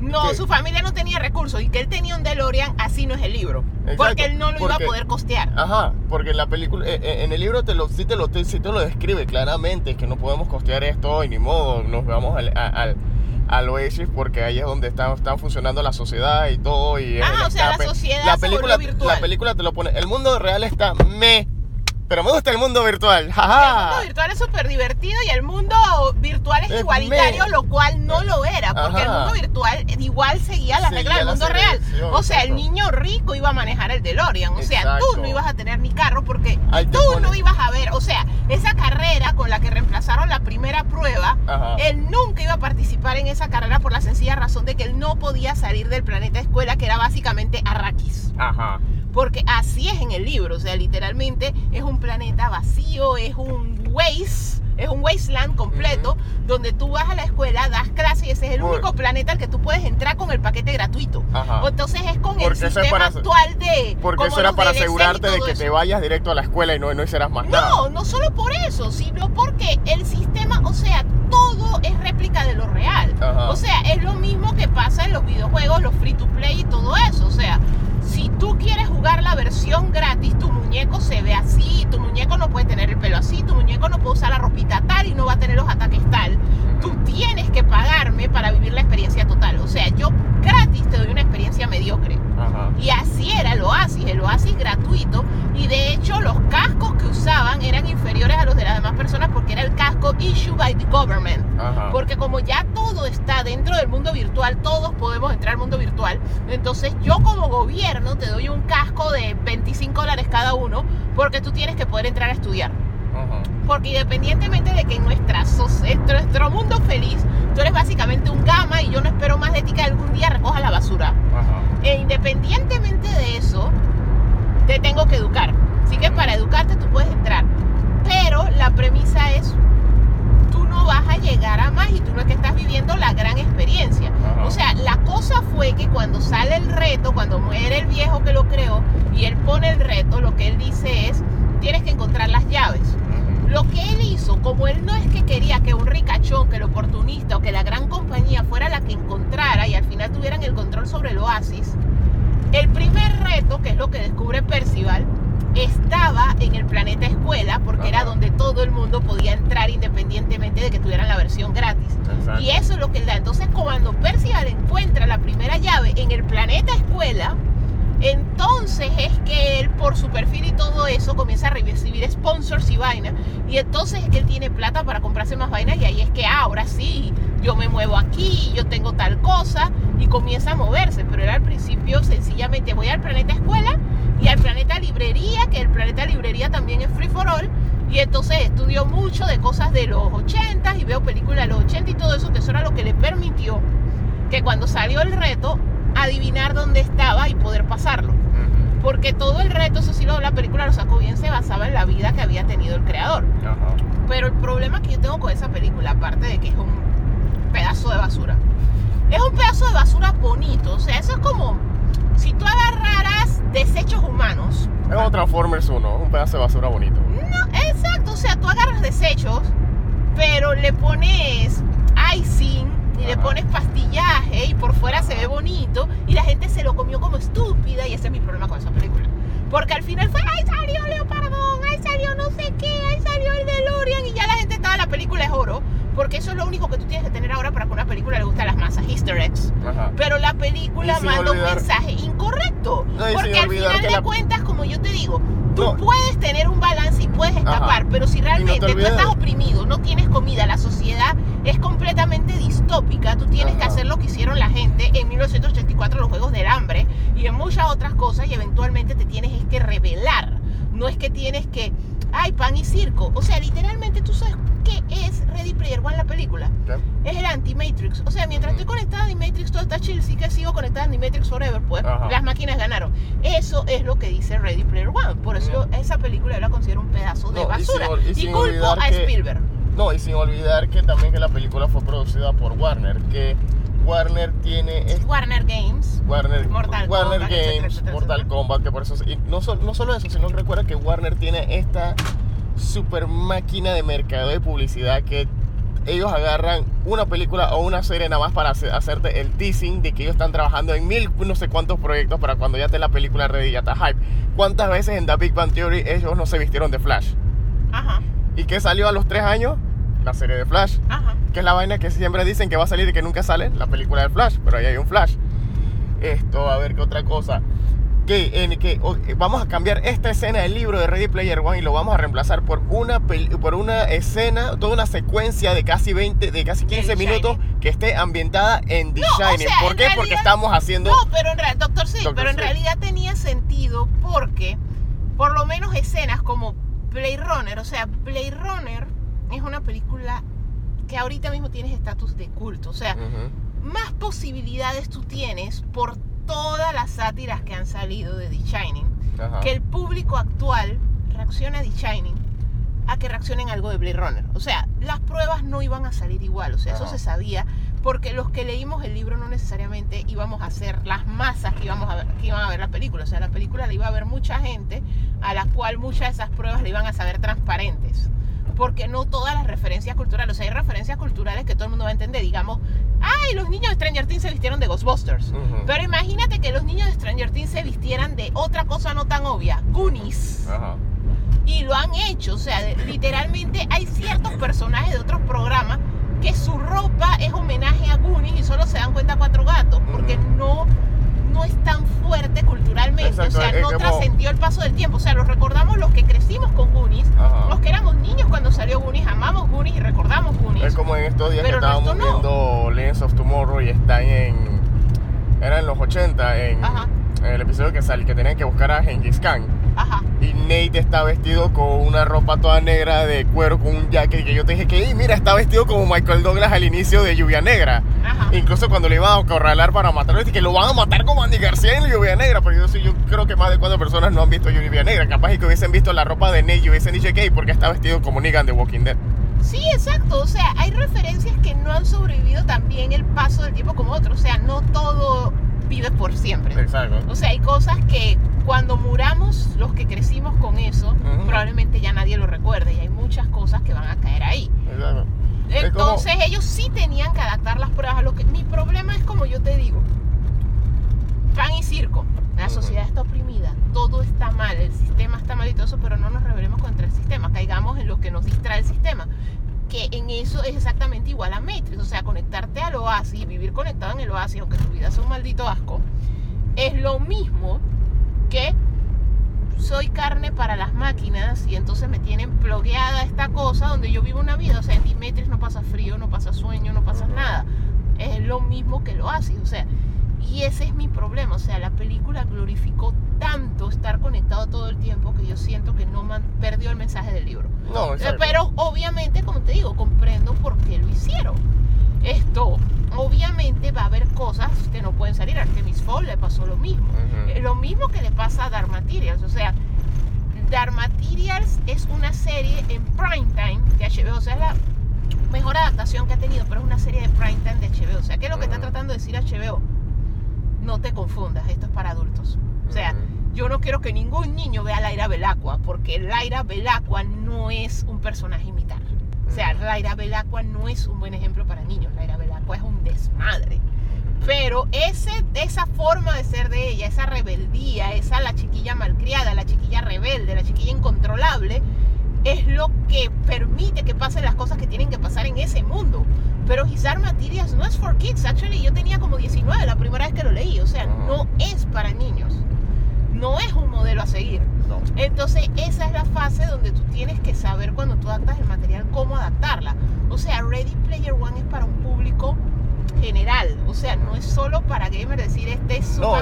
no, su familia no tenía recursos y que él tenía un DeLorean, así no es el libro. Exacto, porque él no lo iba a poder costear. Ajá, porque en la película, eh, eh, en el libro te lo, sí, te lo, te- sí te lo describe claramente, que no podemos costear esto y ni modo, nos vamos al, al, al Oasis porque ahí es donde está, está funcionando la sociedad y todo. Y es Ah, o sea, la sociedad la película, virtual. La película te lo pone, el mundo real está me, pero me gusta el mundo virtual, El mundo virtual es súper divertido y el mundo virtual es Es igualitario, me- lo cual no lo era, porque el mundo virtual igual seguía las reglas del mundo real. O sea, el niño rico iba a manejar el DeLorean, o sea, tú no ibas a tener ni carro porque tú pone- no ibas a ver, o sea, esa carrera con la que reemplazaron la primera prueba, Ajá. él nunca iba a participar en esa carrera por la sencilla razón de que él no podía salir del planeta escuela, que era básicamente Arrakis. Ajá. Porque así es en el libro, o sea, literalmente es un planeta vacío, es un waste, es un wasteland completo, donde tú vas a la escuela, das clases y ese es el Por- único planeta al que tú puedes entrar con el paquete gratuito. Ajá. Entonces es con el sistema para- actual de... Porque eso era para asegurarte de que eso. te vayas directo a la escuela y no, no hicieras más nada. No, no solo por eso, sino porque el sistema, o sea, todo es réplica de lo real. Ajá. O sea, es lo mismo que pasa en los videojuegos, los free to play y todo eso. O sea, si tú quieres jugar la versión gratis, tu muñeco se ve así, tu muñeco no puede tener el pelo así, tu muñeco no puede usar la ropita tal y no va a tener los ataques tal. Tú tienes que pagarme para vivir la experiencia total. O sea, yo gratis te doy una experiencia mediocre. Ajá. Y así el Oasis, gratuito. Y de hecho los cascos que usaban eran inferiores a los de las demás personas porque era el casco issued by the government. Ajá. Porque como ya todo está dentro del mundo virtual, todos podemos entrar al mundo virtual. Entonces yo como gobierno te doy un casco de 25 dólares cada uno porque tú tienes que poder entrar a estudiar. Ajá. Porque independientemente de que en nuestra, en nuestro mundo feliz, tú eres básicamente un gama y yo no espero más de ti que algún día recoja la basura. Ajá. E independientemente de eso, te tengo que educar. Así que para educarte tú puedes entrar. Pero la premisa es, tú no vas a llegar a más y tú no es que estás viviendo la gran experiencia. O sea, la cosa fue que cuando sale el reto, cuando muere el viejo que lo creó y él pone el reto, lo que él dice es, tienes que encontrar las llaves. Lo que él hizo, como él no es que quería que un ricachón, que el oportunista o que la gran compañía fuera la que encontrara y al final tuvieran el control sobre el oasis, el primer reto, que es lo que descubre Percival, estaba en el planeta escuela porque era donde todo el mundo podía entrar independientemente de que tuvieran la versión gratis. Exacto. Y eso es lo que él da. Entonces, cuando Percival encuentra la primera llave en el planeta escuela, Entonces es que él, por su perfil y todo eso, comienza a recibir sponsors y vainas. Y entonces es que él tiene plata para comprarse más vainas. Y ahí es que ah, ahora sí, yo me muevo aquí, yo tengo tal cosa. Y comienza a moverse. Pero él al principio sencillamente voy al planeta escuela y al planeta librería, que el planeta librería también es free for all. Y entonces estudió mucho de cosas de los 80 y veo películas de los 80 y todo eso, que eso era lo que le permitió que cuando salió el reto, adivinar dónde estaba y poder pasarlo. Porque todo el reto, eso sí lo la película lo sacó bien, se basaba en la vida que había tenido el creador. Pero el problema que yo tengo con esa película, aparte de que es un pedazo de basura, es un pedazo de basura bonito. O sea, eso es como si tú agarraras desechos humanos. Es un Transformers 1, un pedazo de basura bonito. No, exacto. O sea, tú agarras desechos, pero le pones icing y le pones pastillaje y por fuera se ve bonito y la gente se lo comió como estúpida y ese es mi problema con esa película. Porque al final fue, ay salió Leopardón, ay salió no sé qué, ay salió el DeLorean y ya la gente estaba, la película es oro. Porque eso es lo único que tú tienes que tener ahora para que una película le guste a las masas, easter eggs. Pero la película manda un mensaje incorrecto. porque al final de cuentas, como yo te digo, tú puedes tener un balance y puedes escapar, pero si realmente tú estás oprimido, no tienes comida, la sociedad es completamente distópica, tú tienes que hacer lo que hicieron la gente en 1984, los Juegos del Hambre y en muchas otras cosas y eventualmente te tienes que revelar. No es que tienes que, ay, pan y circo. O sea, literalmente tú sabes qué es Ready Player One la película. Es el anti-Matrix. O sea, mientras estoy conectada a Anti-Matrix, todo está chill. Sí que sigo conectada a Anti-Matrix Forever, pues. Las máquinas ganaron. Eso es lo que dice Ready Player One. Por eso esa película yo la considero un pedazo de basura. Y, culpo a Spielberg. No, y sin olvidar que también que la película fue producida por Warner, que Warner tiene... Warner Games. Warner, Mortal Warner Games, Mortal Kombat, que por eso... Y no, no solo eso, sino que recuerda que Warner tiene esta super máquina de mercado de publicidad que ellos agarran una película o una serie nada más para hacerte el teasing de que ellos están trabajando en mil no sé cuántos proyectos para cuando ya esté la película ready ya está hype. ¿Cuántas veces en The Big Bang Theory ellos no se vistieron de Flash? Ajá. ¿Y qué salió a los tres años? La serie de Flash. Ajá. Que es la vaina que siempre dicen que va a salir y que nunca sale, la película de Flash, pero ahí hay un Flash. Esto, a ver qué otra cosa que, en que vamos a cambiar esta escena del libro de Ready Player One y lo vamos a reemplazar por una, por una escena, toda una secuencia de casi 20, de casi 15 minutos que esté ambientada en The Shining. ¿Por qué? porque estamos haciendo... No, pero en realidad, Doctor pero en realidad tenía sentido porque por lo menos escenas como Blade Runner, o sea, Blade Runner es una película que ahorita mismo tienes estatus de culto, o sea, más posibilidades tú tienes por todas las sátiras que han salido de The Shining, que el público actual reaccione a The Shining a que reaccionen algo de Blade Runner. O sea, las pruebas no iban a salir igual, o sea, eso se sabía, porque los que leímos el libro no necesariamente íbamos a ser las masas que, íbamos a ver, que iban a ver la película. O sea, la película la iba a ver mucha gente, a la cual muchas de esas pruebas le iban a saber transparentes porque no todas las referencias culturales, o sea, hay referencias culturales que todo el mundo va a entender, digamos, ay, los niños de Stranger Things se vistieron de Ghostbusters, pero imagínate que los niños de Stranger Things se vistieran de otra cosa no tan obvia, Goonies. Y lo han hecho, o sea, literalmente hay ciertos personajes de otros programas que su ropa es homenaje a Goonies y solo se dan cuenta cuatro gatos, porque no no es tan fuerte culturalmente, o sea, no trascendió el paso del tiempo, o sea, lo recordamos los que crecimos con Goonies, los que éramos niños cuando salió Goonies, amamos Goonies y recordamos Goonies. Es como en estos días que estábamos viendo Legends of Tomorrow y está en, era en los 80, en, el episodio que sale, que tenían que buscar a Genghis Khan. Ajá. Y Nate está vestido con una ropa toda negra de cuero, con un jacket. Que yo te dije que, mira, está vestido como Michael Douglas al inicio de Lluvia Negra. Ajá. Incluso cuando le iban a acorralar para matarlo, que lo van a matar como Andy García en Lluvia Negra. Pero yo, sí, yo creo que más de cuatro personas no han visto Lluvia Negra. Capaz y que hubiesen visto la ropa de Nate y hubiesen dicho que, porque está vestido como Negan de Walking Dead. Sí, exacto. O sea, hay referencias que no han sobrevivido también el paso del tiempo como otros. O sea, no todo vive por siempre. Exacto. O sea, hay cosas que cuando muramos, los que crecimos con eso, probablemente ya nadie lo recuerde y hay muchas cosas que van a caer ahí. Exacto. Entonces ellos sí tenían que adaptar las pruebas a lo que... Mi problema es como yo te digo, pan y circo. La sociedad está oprimida, todo está mal, el sistema está mal y todo eso, pero no nos rebelemos contra el sistema, caigamos en lo que nos distrae el sistema que en eso es exactamente igual a Matrix, o sea, conectarte al oasis, vivir conectado en el oasis, aunque tu vida sea un maldito asco, es lo mismo que soy carne para las máquinas y entonces me tienen bloqueada esta cosa donde yo vivo una vida. O sea, en Dimitris no pasa frío, no pasa sueño, no pasa nada. Es lo mismo que lo hace. O sea, y ese es mi problema. O sea, la película glorificó tanto estar conectado todo el tiempo que yo siento que no perdió el mensaje del libro. No, Eh, exacto. Pero obviamente, como te digo, comprendo por qué lo hicieron. Esto, obviamente va a haber cosas que no pueden salir. A Artemis Fowl le pasó lo mismo. Eh, Lo mismo que le pasa a Dark Materials. O sea, Dark Materials es una serie en prime time de HBO. O sea, es la mejor adaptación que ha tenido, pero es una serie de prime time de HBO. O sea, ¿qué es lo que está tratando de decir HBO? No te confundas, esto es para adultos. O sea. Yo no quiero que ningún niño vea a Laira Belacqua, porque Laira Belacqua no es un personaje a imitar. O sea. Laira Belacqua no es un buen ejemplo para niños. Laira Belacqua es un desmadre. Pero ese, esa forma de ser de ella, esa rebeldía, esa la chiquilla malcriada, la chiquilla rebelde, la chiquilla incontrolable, es lo que permite que pasen las cosas que tienen que pasar en ese mundo. Pero Hizar Materials no es for kids. Actually, yo tenía como 19 la primera vez que lo leí. O sea, no es para niños. No es un modelo a seguir. No. Entonces, esa es la fase donde tú tienes que saber cuando tú adaptas el material cómo adaptarla. O sea, Ready Player One es para un público general. O sea, no es solo para gamers decir este es su No.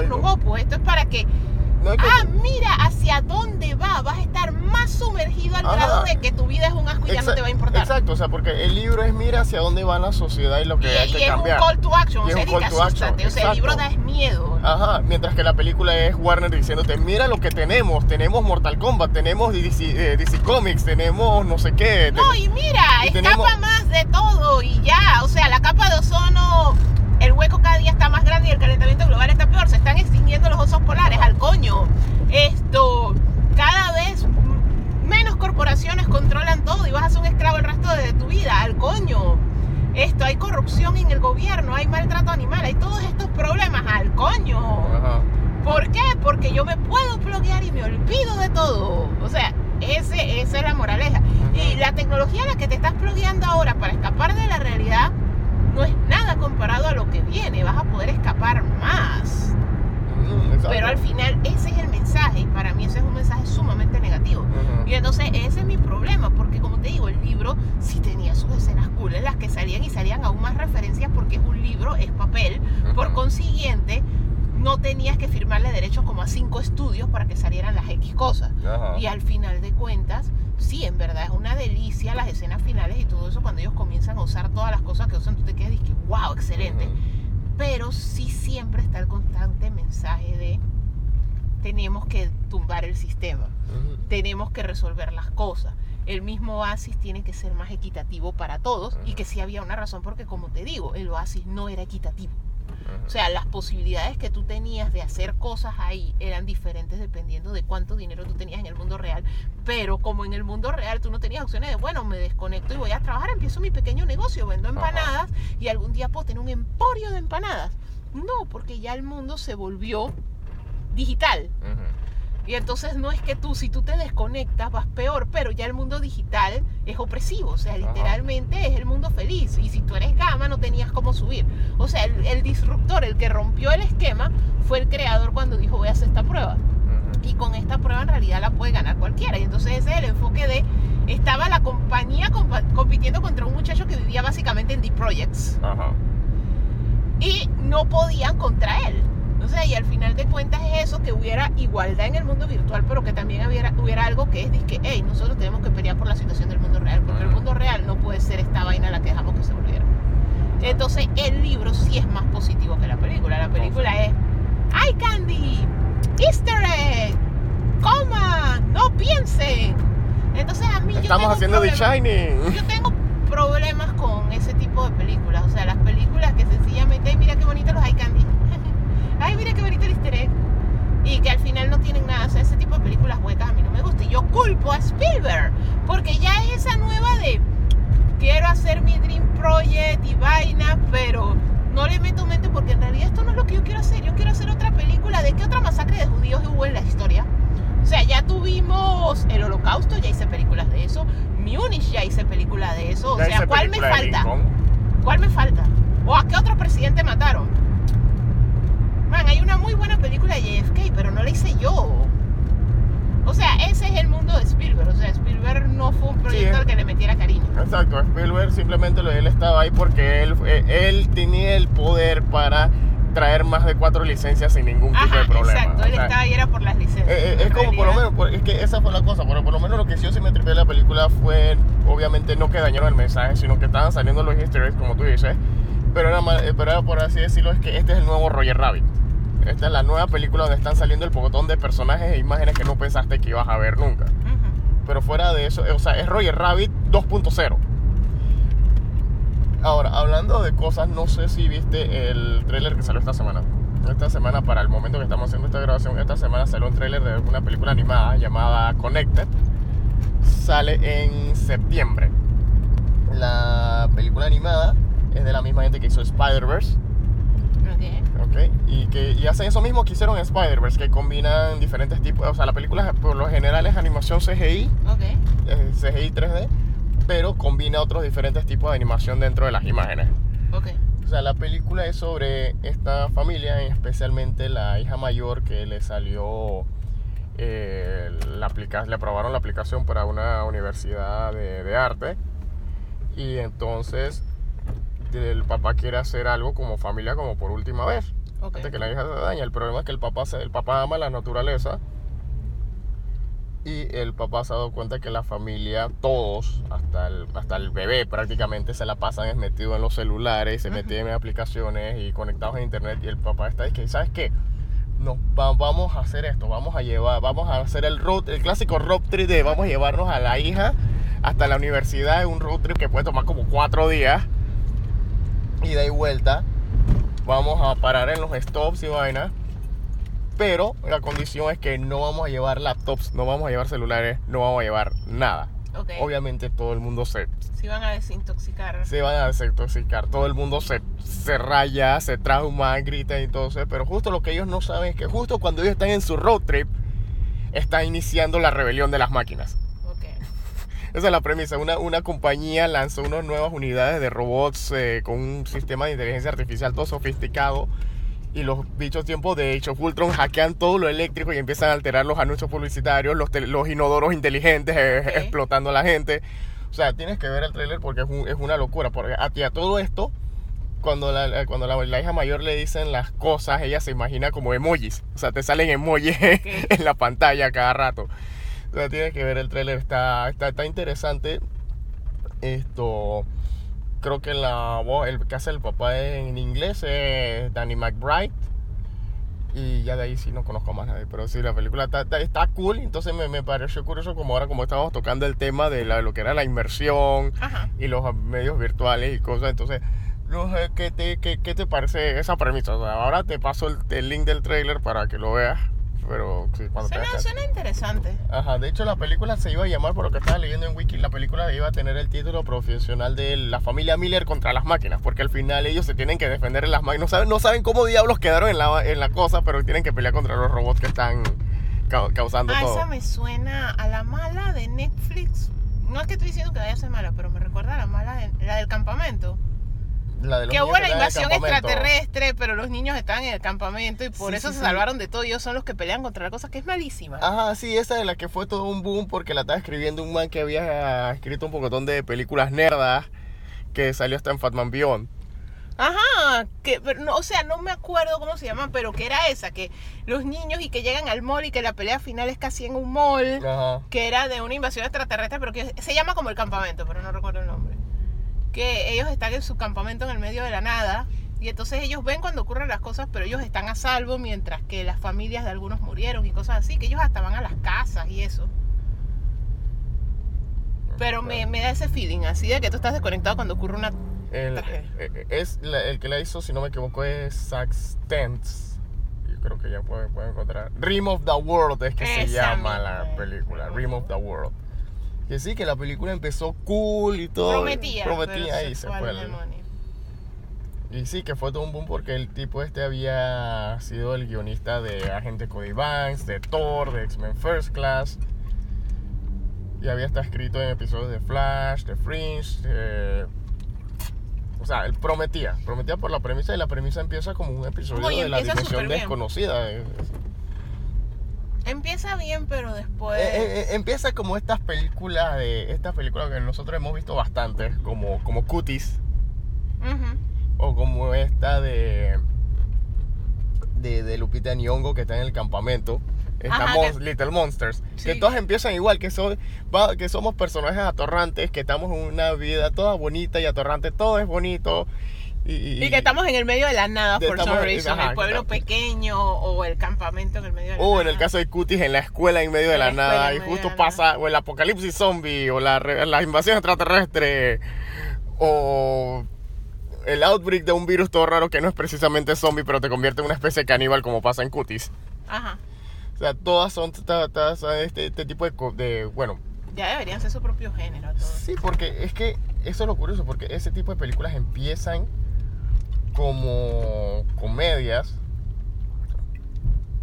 Esto es para que, Ah, mira hacia dónde va. Vas a estar más sumergido al Ajá. grado de que tu vida es un asco y ya no te va a importar. Exacto, o sea, porque el libro es mira hacia dónde va la sociedad y lo que Y, hay y que es cambiar. un call to action. Y o es un call to action. O sea, el libro da es miedo. Ajá, mientras que la película es Warner diciéndote, mira lo que tenemos, tenemos Mortal Kombat, tenemos DC, eh, DC Comics, tenemos no sé qué. No, ten- y mira, escapa tenemos- más de todo y ya. O sea, la capa de ozono, el hueco cada día está más grande y el calentamiento global está peor. Se están extinguiendo los osos polares, al coño. Esto, cada vez menos corporaciones controlan todo y vas a ser un esclavo el resto de tu vida, al coño. Esto, hay corrupción en el gobierno, hay maltrato animal, hay todos estos problemas, al coño. Ajá. ¿Por qué? Porque yo me puedo bloquear y me olvido de todo. O sea, ese, esa es la moraleja. Y la tecnología a la que te estás bloqueando ahora para escapar de la realidad no es nada comparado a lo que viene. Vas a poder escapar más. Mm. Pero al final ese es el mensaje y para mí ese es un mensaje sumamente negativo. Y entonces ese es mi problema, porque como te digo, el libro sí tenía sus escenas cool en las que salían y salían aún más referencias porque es un libro, es papel. Por consiguiente, no tenías que firmarle derechos como a cinco estudios para que salieran las X cosas. Y al final de cuentas, sí, en verdad es una delicia las escenas finales y todo eso cuando ellos comienzan a usar todas las cosas que usan, tú te quedas y dices, wow, excelente. Pero sí siempre está el constante mensaje de tenemos que tumbar el sistema, tenemos que resolver las cosas. El mismo oasis tiene que ser más equitativo para todos y que sí había una razón porque como te digo, el oasis no era equitativo. O sea, las posibilidades que tú tenías de hacer cosas ahí eran diferentes dependiendo de cuánto dinero tú tenías en el mundo real. Pero como en el mundo real tú no tenías opciones de, bueno, me desconecto y voy a trabajar, empiezo mi pequeño negocio, vendo Ajá. empanadas y algún día puedo tener un emporio de empanadas. No, porque ya el mundo se volvió digital. Ujú. Y entonces no es que tú, si tú te desconectas, vas peor, pero ya el mundo digital es opresivo, o sea, Ajá. literalmente es el mundo feliz. Y si tú eres gama, no tenías cómo subir. O sea, el, el disruptor, el que rompió el esquema, fue el creador cuando dijo, voy a hacer esta prueba. Y con esta prueba en realidad la puede ganar cualquiera. Y entonces ese es el enfoque de, estaba la compañía compa- compitiendo contra un muchacho que vivía básicamente en The Projects Ajá. y no podían contra él. O sea, y al final de cuentas es eso, que hubiera igualdad en el mundo virtual, pero que también hubiera, hubiera algo que es, que, hey, nosotros tenemos que pelear por la situación del mundo real, porque el mundo real no puede ser esta vaina la que dejamos que se volviera. Entonces, el libro sí es más positivo que la película. La película es, ¡ay, Candy! ¡Easter egg! ¡Coman! ¡No piensen! Entonces, a mí yo Estamos tengo haciendo The problemas- Shining. yo tengo problemas con ese tipo de películas. O sea, las películas que sencillamente, mira qué bonito los eye candy. Ay, mira qué bonito el easter egg. Y que al final no tienen nada. O sea, ese tipo de películas huecas a mí no me gusta. Y yo culpo a Spielberg. Porque ya es esa nueva de quiero hacer mi Dream Project y vaina, pero no le meto mente porque en realidad esto no es lo que yo quiero hacer. Yo quiero hacer otra película. ¿De qué otra masacre de judíos hubo en la historia? O sea, ya tuvimos el holocausto, ya hice películas de eso. Munich ya hice película de eso. O sea, ¿cuál me falta? ¿Cuál me falta? ¿O a qué otro presidente mataron? Man, hay una muy buena película de JFK, pero no la hice yo. O sea, ese es el mundo de Spielberg. O sea, Spielberg no fue un proyecto sí, al que le metiera cariño. Exacto, Spielberg simplemente él estaba ahí porque él, eh, él tenía el poder para traer más de cuatro licencias sin ningún tipo Ajá, de problema. Exacto, él o sea, estaba ahí era por las licencias. Eh, eh es como realidad. por lo menos, es que esa fue la cosa, pero por lo menos lo que yo sí me tripé de la película fue, obviamente, no que dañaron el mensaje, sino que estaban saliendo los easter eggs, como tú dices, pero era, eh, pero era por así decirlo, es que este es el nuevo Roger Rabbit. Esta es la nueva película donde están saliendo el pocotón de personajes e imágenes que no pensaste que ibas a ver nunca. Pero fuera de eso, o sea, es Roger Rabbit 2.0. Ahora, hablando de cosas, no sé si viste el tráiler que salió esta semana. Esta semana, para el momento que estamos haciendo esta grabación, esta semana salió un tráiler de una película animada llamada Connected. Sale en septiembre. La película animada es de la misma gente que hizo Spider-Verse. Y que y hacen eso mismo que hicieron en Spider-Verse, que combinan diferentes tipos. O sea, la película por lo general es animación CGI, eh, CGI 3D, pero combina otros diferentes tipos de animación dentro de las imágenes. O sea, la película es sobre esta familia, especialmente la hija mayor que le salió, eh, la aplica- le aprobaron la aplicación para una universidad de, de arte. Y entonces el papá quiere hacer algo como familia como por última vez. Ok. Antes que la hija se daña. El problema es que el papá, se- el papá ama la naturaleza. Y el papá se ha dado cuenta que la familia, todos, hasta el, hasta el bebé prácticamente, se la pasan es metido en los celulares, se Ujú. meten en aplicaciones y conectados a internet. Y el papá está, es que, ¿sabes qué? No, va- vamos a hacer esto, vamos a llevar, vamos a hacer el road, el clásico road trip de vamos a llevarnos a la hija hasta la universidad, es un road trip que puede tomar como cuatro días, ida y vuelta. Vamos a parar en los stops y vaina. Pero la condición es que no vamos a llevar laptops, no vamos a llevar celulares, no vamos a llevar nada. Ok. Obviamente todo el mundo se, Si van a desintoxicar. se van a desintoxicar, todo el mundo se, se raya, se trauma, grita y todo eso. Pero justo lo que ellos no saben es que justo cuando ellos están en su road trip, está iniciando la rebelión de las máquinas. Esa es la premisa. Una, una compañía lanzó unas nuevas unidades de robots eh, con un sistema de inteligencia artificial todo sofisticado. Y los bichos tiempos de Age of Ultron hackean todo lo eléctrico y empiezan a alterar los anuncios publicitarios, los, los inodoros inteligentes eh, Ok. explotando a la gente. O sea, tienes que ver el tráiler porque es, un- es una locura. Porque a, a todo esto, cuando, la, cuando la, la hija mayor le dicen las cosas, ella se imagina como emojis. O sea, te salen emojis en la pantalla cada rato. Tienes que ver el tráiler, está, está, está interesante. Esto, creo que la voz, el que hace el papá en inglés es Danny McBride. Y ya de ahí sí no conozco más nadie. Pero sí, la película está, está, está cool. Entonces me, me pareció curioso como ahora como estábamos tocando el tema de la- lo que era la inmersión Ajá. y los medios virtuales y cosas. Entonces, no sé, ¿qué te, qué, qué te parece esa premisa? O sea, ahora te paso el, el link del trailer para que lo veas. Pero sí, cuando Suena, suena interesante. Ajá, de hecho la película se iba a llamar, por lo que estaba leyendo en Wiki, la película iba a tener el título profesional de La familia Miller contra las máquinas, porque al final ellos se tienen que defender en las máquinas. No saben, no saben cómo diablos quedaron en la, en la cosa, pero tienen que pelear contra los robots que están ca- causando Ah, todo. esa me suena a la mala de Netflix. No es que estoy diciendo que vaya a ser mala, pero me recuerda a la mala de, la del campamento. La de los Que hubo la están invasión extraterrestre, pero los niños estaban en el campamento y por Sí, eso sí, se sí. salvaron de todo. Y ellos son los que pelean contra la cosa que es malísima. Ajá, sí, esa de la que fue todo un boom porque la estaba escribiendo un man que había escrito un pocotón de películas nerdas que salió hasta en Fatman Beyond. Ajá, que, pero no, o sea, no me acuerdo cómo se llama, pero que era esa, que los niños y que llegan al mall y que la pelea final es casi en un mall, Ajá. que era de una invasión extraterrestre, pero que se llama como el campamento, pero no recuerdo el nombre. Que ellos están en su campamento en el medio de la nada y entonces ellos ven cuando ocurren las cosas, pero ellos están a salvo mientras que las familias de algunos murieron y cosas así, que ellos hasta van a las casas y eso. Pero me, me da ese feeling así de que tú estás desconectado cuando ocurre una... El, Tragedia. eh, es la- el que la hizo, si no me equivoco, es Sax Tents. Yo creo que ya pueden, pueden encontrar. Rim of the World es que se llama la es. película. Rim of the World. Que sí, que la película empezó cool y todo. Prometía. Prometía y se fue. Y sí, que fue todo un boom porque el tipo este había sido el guionista de Agente Cody Banks, de Thor, de X-Men First Class. Y había estado escrito en episodios de Flash, de Fringe. O sea, él prometía. Prometía por la premisa y la premisa empieza como un episodio de la dimensión desconocida. Empieza bien, pero después. Eh, eh, eh, empieza como estas películas de estas películas que nosotros hemos visto bastantes, como, como Cuties Ujú. o como esta de, de de Lupita Nyong'o que está en el campamento. Ajá, que- Little Monsters, que todas empiezan igual, que son que somos personajes atorrantes, que estamos en una vida toda bonita y atorrante, todo es bonito y, Y que estamos en el medio de la nada, por some reason. el pueblo estamos- pequeño o el campamento en el medio de la O nada. en el caso de Cuties en la escuela en medio de la, nada y justo pasa o el apocalipsis zombie o la, la invasión extraterrestre o el outbreak de un virus todo raro que no es precisamente zombie pero te convierte en una especie de caníbal como pasa en Cuties. Ajá. O sea, todas son este, este tipo de, de bueno, Ya deberían ser su propio género. Todo. Sí, porque es que eso es lo curioso, porque ese tipo de películas empiezan como comedias,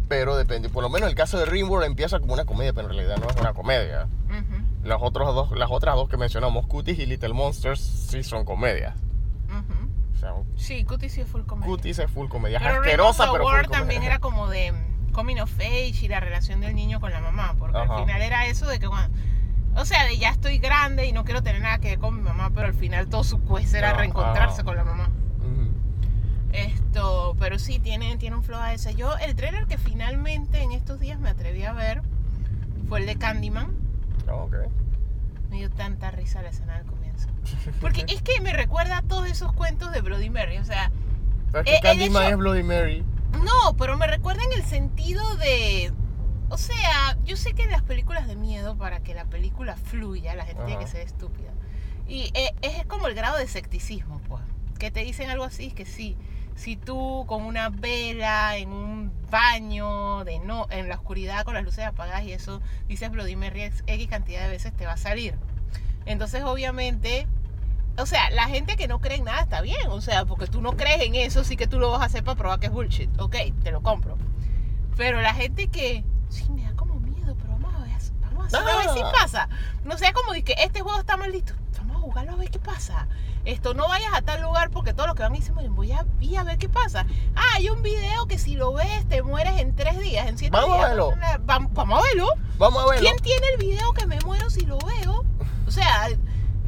pero depende. Por lo menos el caso de Rimworld empieza como una comedia, pero en realidad no es una comedia. Ujú, Las, otros dos, las otras dos que mencionamos, Cuties y Little Monsters, sí son comedias. O sea, Sí, Cutie sí es full comedia. Cuties es full comedia. Es Pero asquerosa, Rainbow pero full comedia. también era como de coming of age y la relación del niño con la mamá, porque al final era eso de que cuando, o sea, de ya estoy grande y no quiero tener nada que ver con mi mamá, pero al final todo su quest era reencontrarse con la mamá. Esto, pero sí tiene, tiene un flow a ese. Yo, el trailer que finalmente en estos días me atreví a ver fue el de Candyman. Ah, ok. Me dio tanta risa la escena del comienzo. Porque es que me recuerda a todos esos cuentos de Bloody Mary. O sea, Pero es Eh, que el Candyman hecho- es Bloody Mary. No, pero me recuerda en el sentido de. O sea, yo sé que en las películas de miedo, para que la película fluya, la gente tiene que ser estúpida. Y eh, es como el grado de escepticismo, pues. Que te dicen algo así, es que sí. Si tú con una vela en un baño, de no, en la oscuridad con las luces apagadas y eso, dices Bloody X cantidad de veces te va a salir. Entonces, obviamente, o sea, la gente que no cree en nada está bien, o sea, porque tú no crees en eso, sí que tú lo vas a hacer para probar que es bullshit, ok, te lo compro. Pero la gente que, sí, me da como miedo, pero vamos a ver, vamos a, hacer, a ver si Ah. pasa. No sea como que este juego está vamos a jugarlo a ver qué pasa. Esto, no vayas a tal lugar porque todos los que van dicen, "Bueno, voy a ir a ver qué pasa. Ah, hay un video que si lo ves te mueres en tres días, en siete Vamos a días. verlo. Vamos, vamos a verlo. Vamos a verlo. ¿Quién tiene el video que me muero si lo veo? O sea,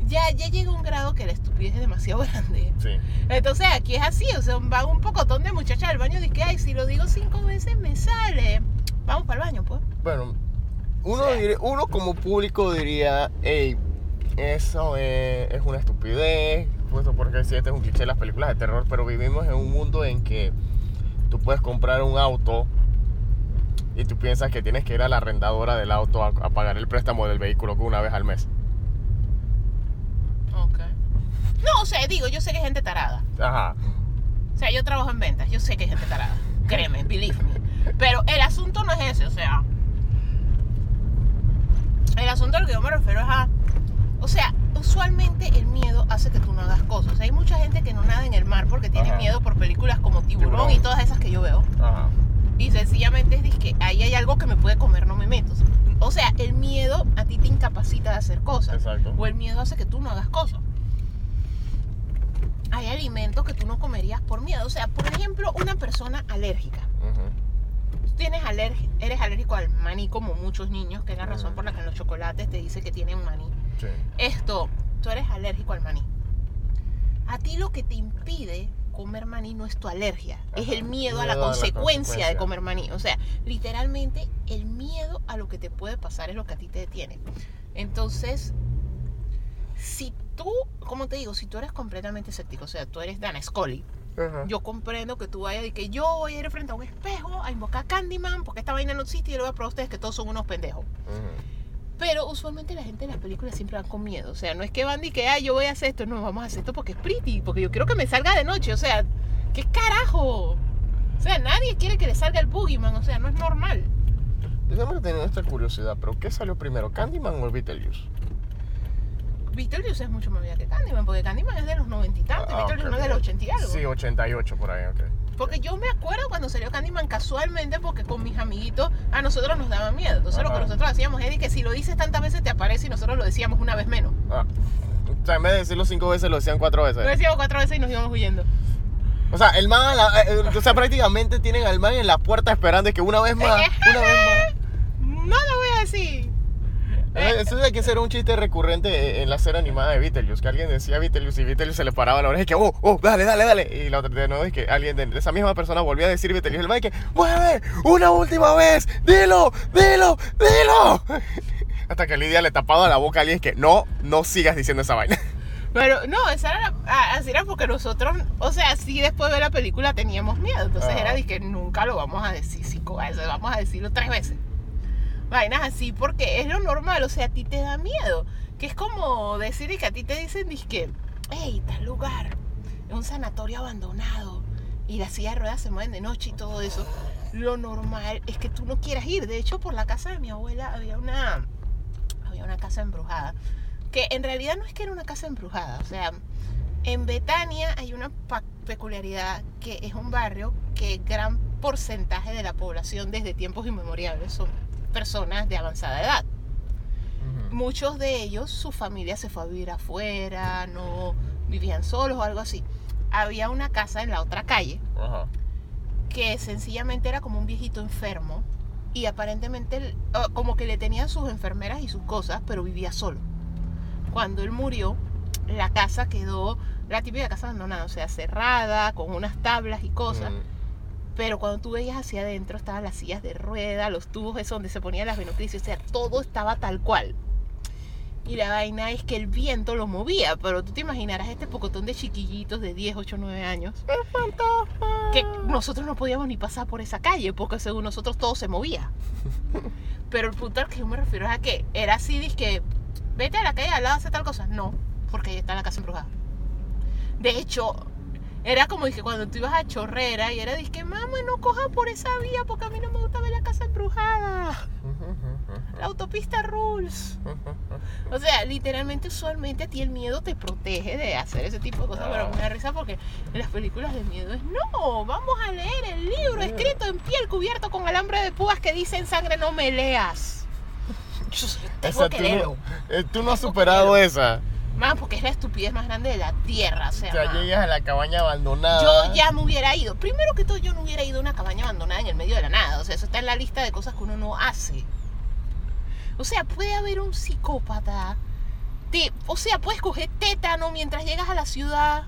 ya, ya llega un grado que la estupidez es demasiado grande. Sí. Entonces aquí es así, o sea, van un pocotón de muchachas al baño y que, ay, si lo digo cinco veces me sale. Vamos para el baño, pues. Bueno, uno, diría- uno como público diría, hey, eso es, es una estupidez, puesto porque si este es un cliché de las películas de terror, pero vivimos en un mundo en que tú puedes comprar un auto y tú piensas que tienes que ir a la arrendadora del auto a, a pagar el préstamo del vehículo una vez al mes. Ok. No, o sea, digo, yo sé que hay gente tarada. Ajá. O sea, yo trabajo en ventas, yo sé que hay gente tarada. Créeme, believe me. Pero el asunto no es ese, o sea. El asunto a lo que yo me refiero es a. O sea, usualmente el miedo hace que tú no hagas cosas. Hay mucha gente que no nada en el mar porque tiene Ajá. miedo por películas como Tiburón, Tiburón. y todas esas que yo veo. Ajá. Y sencillamente es que ahí hay algo que me puede comer, no me meto. O sea, el miedo a ti te incapacita de hacer cosas. Exacto. O el miedo hace que tú no hagas cosas. Hay alimentos que tú no comerías por miedo. O sea, por ejemplo, una persona alérgica. Tienes alergia, eres alérgico al maní como muchos niños, que es la razón por la que en los chocolates te dice que tienen maní. Sí. Esto, tú eres alérgico al maní. A ti lo que te impide comer maní no es tu alergia, es el miedo, a la consecuencia de comer maní. O sea, literalmente el miedo a lo que te puede pasar es lo que a ti te detiene. Entonces, si tú, como te digo, si tú eres completamente escéptico, o sea, tú eres Dana Scully, Ajá. yo comprendo que tú vayas y que yo voy a ir frente a un espejo a invocar a Candyman porque esta vaina no existe y yo le voy a probar a ustedes que todos son unos pendejos. Pero usualmente la gente en las películas siempre van con miedo. O sea, no es que van y que, ah, yo voy a hacer esto. No, vamos a hacer esto porque es pretty. Porque yo quiero que me salga de noche. O sea, ¿qué carajo? O sea, nadie quiere que le salga el boogeyman. O sea, no es normal. Yo siempre he tenido esta curiosidad, pero ¿qué salió primero, Candyman o Beetlejuice? Beetlejuice es mucho más vida que Candyman. Porque Candyman es de los noventa y tantos. Ah, Beetlejuice no es de los ochenta y algo. Sí, 88 por ahí, ok. Porque yo me acuerdo cuando salió Candyman casualmente porque con mis amiguitos a nosotros nos daba miedo. Entonces lo que nosotros hacíamos es que si lo dices tantas veces te aparece y nosotros lo decíamos una vez menos. Ah. O sea, en vez de decirlo cinco veces, lo decían cuatro Lo veces. decíamos cuatro veces y nos íbamos huyendo. O sea, el man, la- eh, o sea, prácticamente tienen al man en la puerta esperando que una vez más, una vez más. no lo voy a decir. Eh, Eso hay que ser un chiste recurrente en la serie animada de Beetlejuice, que alguien decía Beetlejuice y Beetlejuice se le paraba la oreja y que, oh, oh, dale, dale, dale. Y la otra de nuevo es que alguien de esa misma persona volvía a decir Beetlejuice el y que, mueve, una última vez, dilo, dilo, dilo. Hasta que Lidia le tapaba la boca a alguien que, no, no sigas diciendo esa vaina. Pero no, esa era, la- así era porque nosotros, o sea, sí después de la película teníamos miedo. Entonces era de que nunca lo vamos a decir cinco veces, vamos a decirlo tres veces. Vainas así porque es lo normal, o sea, a ti te da miedo. Que es como decir que a ti te dicen, que, hey, tal lugar, es un sanatorio abandonado y las sillas de ruedas se mueven de noche y todo eso. Lo normal es que tú no quieras ir. De hecho, por la casa de mi abuela había una, había una casa embrujada que en realidad no es que era una casa embrujada, o sea, en Betania hay una peculiaridad que es un barrio que gran porcentaje de la población desde tiempos inmemoriales son personas de avanzada edad. Muchos de ellos, su familia se fue a vivir afuera, no vivían solos o algo así. Había una casa en la otra calle que sencillamente era como un viejito enfermo y aparentemente como que le tenían sus enfermeras y sus cosas, pero vivía solo. Cuando él murió, la casa quedó la típica casa abandonada, o sea, cerrada, con unas tablas y cosas, Mm. Pero cuando tú veías hacia adentro estaban las sillas de rueda, los tubos esos donde se ponían las venocrisis, o sea, todo estaba tal cual. Y la vaina es que el viento lo movía, pero tú te imaginarás este pocotón de chiquillitos de 10, 8, 9 años que nosotros no podíamos ni pasar por esa calle porque según nosotros todo se movía. Pero el punto al que yo me refiero es a que era así, que vete a la calle al lado a hacer tal cosa. No, porque ahí está la casa embrujada. De hecho, era como dije cuando tú ibas a Chorrera y era dije, mamá, no coja por esa vía porque a mí no me gusta ver la casa embrujada. La autopista rules. O sea, literalmente, usualmente a ti el miedo te protege de hacer ese tipo de cosas, pero me da risa porque en las películas de miedo es no, vamos a leer el libro escrito en piel cubierto con alambre de púas que dice en sangre no me leas. Yo tengo Esa que tú, leerlo. no, eh, tú no has superado esa. Más porque es la estupidez más grande de la tierra, o sea, man. llegas a la cabaña abandonada. Yo ya me hubiera ido. Primero que todo, yo no hubiera ido a una cabaña abandonada en el medio de la nada. O sea, eso está en la lista de cosas que uno no hace. O sea, puede haber un psicópata. Te- o sea, puedes coger tétano mientras llegas a la ciudad.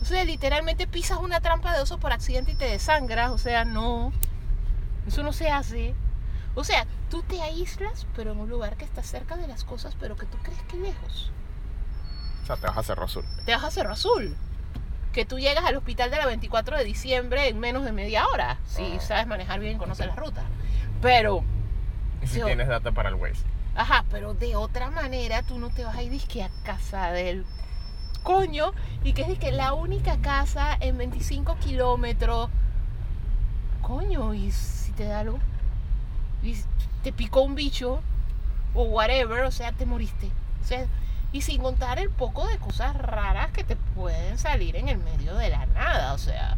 O sea, literalmente pisas una trampa de oso por accidente y te desangras. O sea, no. Eso no se hace. O sea, tú te aíslas, pero en un lugar que está cerca de las cosas, pero que tú crees que lejos O sea, te vas a hacer azul. te vas a Cerro Azul. Que tú llegas al hospital de la 24 de diciembre en menos de media hora. Si Ah. sabes manejar bien y conoces las rutas. Pero, Y si tienes data para el Waze. ajá, pero de otra manera tú no te vas a ir disque a casa del coño. Y que es disque la única casa en 25 kilómetros. Coño, y si te da algo. Y te picó un bicho. O whatever, o sea, te moriste. O sea, y sin contar el poco de cosas raras que te pueden salir en el medio de la nada, o sea.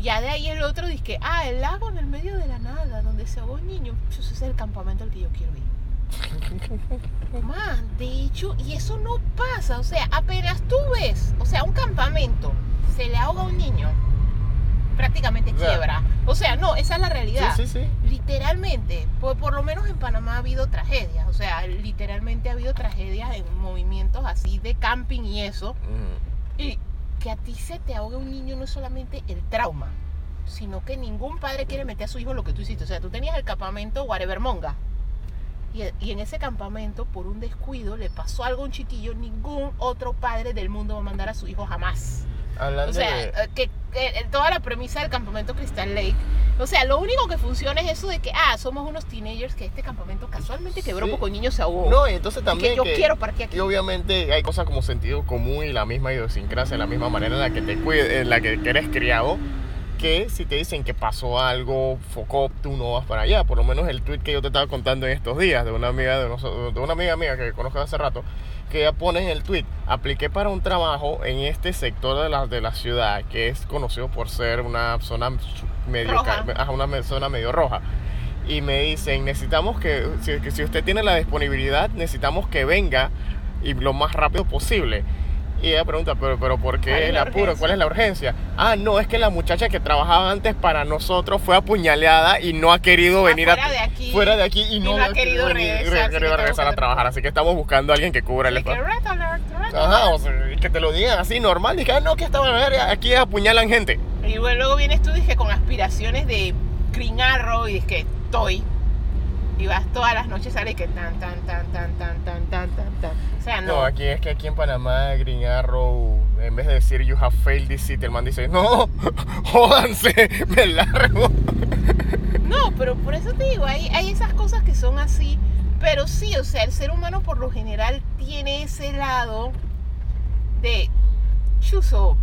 Ya de ahí el otro dice que, ah, el lago en el medio de la nada, donde se ahogó un niño. Pues Ese es el campamento al que yo quiero ir. Man, de hecho, y eso no pasa, o sea, apenas tú ves, o sea, un campamento, se le ahoga un niño, prácticamente sea, quiebra. O sea, no, esa es la realidad. Sí, sí, sí. Literalmente, por, por lo menos en Panamá ha habido tragedias, o sea, literalmente ha habido tragedias en movimientos así de camping y eso. Ujú. Y que a ti se te ahogue un niño no es solamente el trauma, sino que ningún padre quiere meter a su hijo en lo que tú hiciste. O sea, tú tenías el campamento Whatever Monga. Y, y en ese campamento, por un descuido, le pasó algo a un chiquillo. Ningún otro padre del mundo va a mandar a su hijo jamás. Hablando O sea, de... eh, que, toda la premisa del campamento Crystal Lake. O sea, lo único que funciona es eso de que, ah, somos unos teenagers que este campamento casualmente quebró Sí. porque un niño se ahogó. No, y entonces Y también que yo que- quiero parquear aquí. Y obviamente hay cosas como sentido común y la misma idiosincrasia, la misma manera en la que te cuides, en la que eres criado, que si te dicen que pasó algo, focó, tú no vas para allá. Por lo menos el tweet que yo te estaba contando en estos días de una amiga de, de una amiga mía que conozco hace rato, que ella pone en el tweet, apliqué para un trabajo en este sector de la, de la ciudad que es conocido por ser una zona medio, Roja. ajá, una zona medio roja. Y me dicen, necesitamos que si, que si usted tiene la disponibilidad, necesitamos que venga y lo más rápido posible. Y ella pregunta, pero, pero ¿por ¿Cuál qué el apuro? urgencia? ¿Cuál es la urgencia? Ah, no, es que la muchacha que trabajaba antes para nosotros fue apuñaleada y no ha querido venir Afuera a, de aquí, fuera de aquí y y no, no ha querido venir- regresar, que querido regresar que a trabajar. Así que estamos buscando a alguien que cubra el que espacio. Ajá, o sea, y que te lo digan así normal. Dije, ah, no, que esta verga, aquí apuñalan gente. Y bueno, luego vienes tú dije, con aspiraciones de Green Arrow y que estoy. Y vas todas las noches sale que tan, tan, tan, tan, tan, tan, tan, tan, tan. O sea, No, no. aquí es que aquí en Panamá, Green Arrow, en vez de decir you have failed this city, el man dice, no, jódanse, me largo. No, pero por eso te digo, hay, hay esas cosas que son así. Pero sí, o sea, el ser humano por lo general tiene ese lado de chuzo.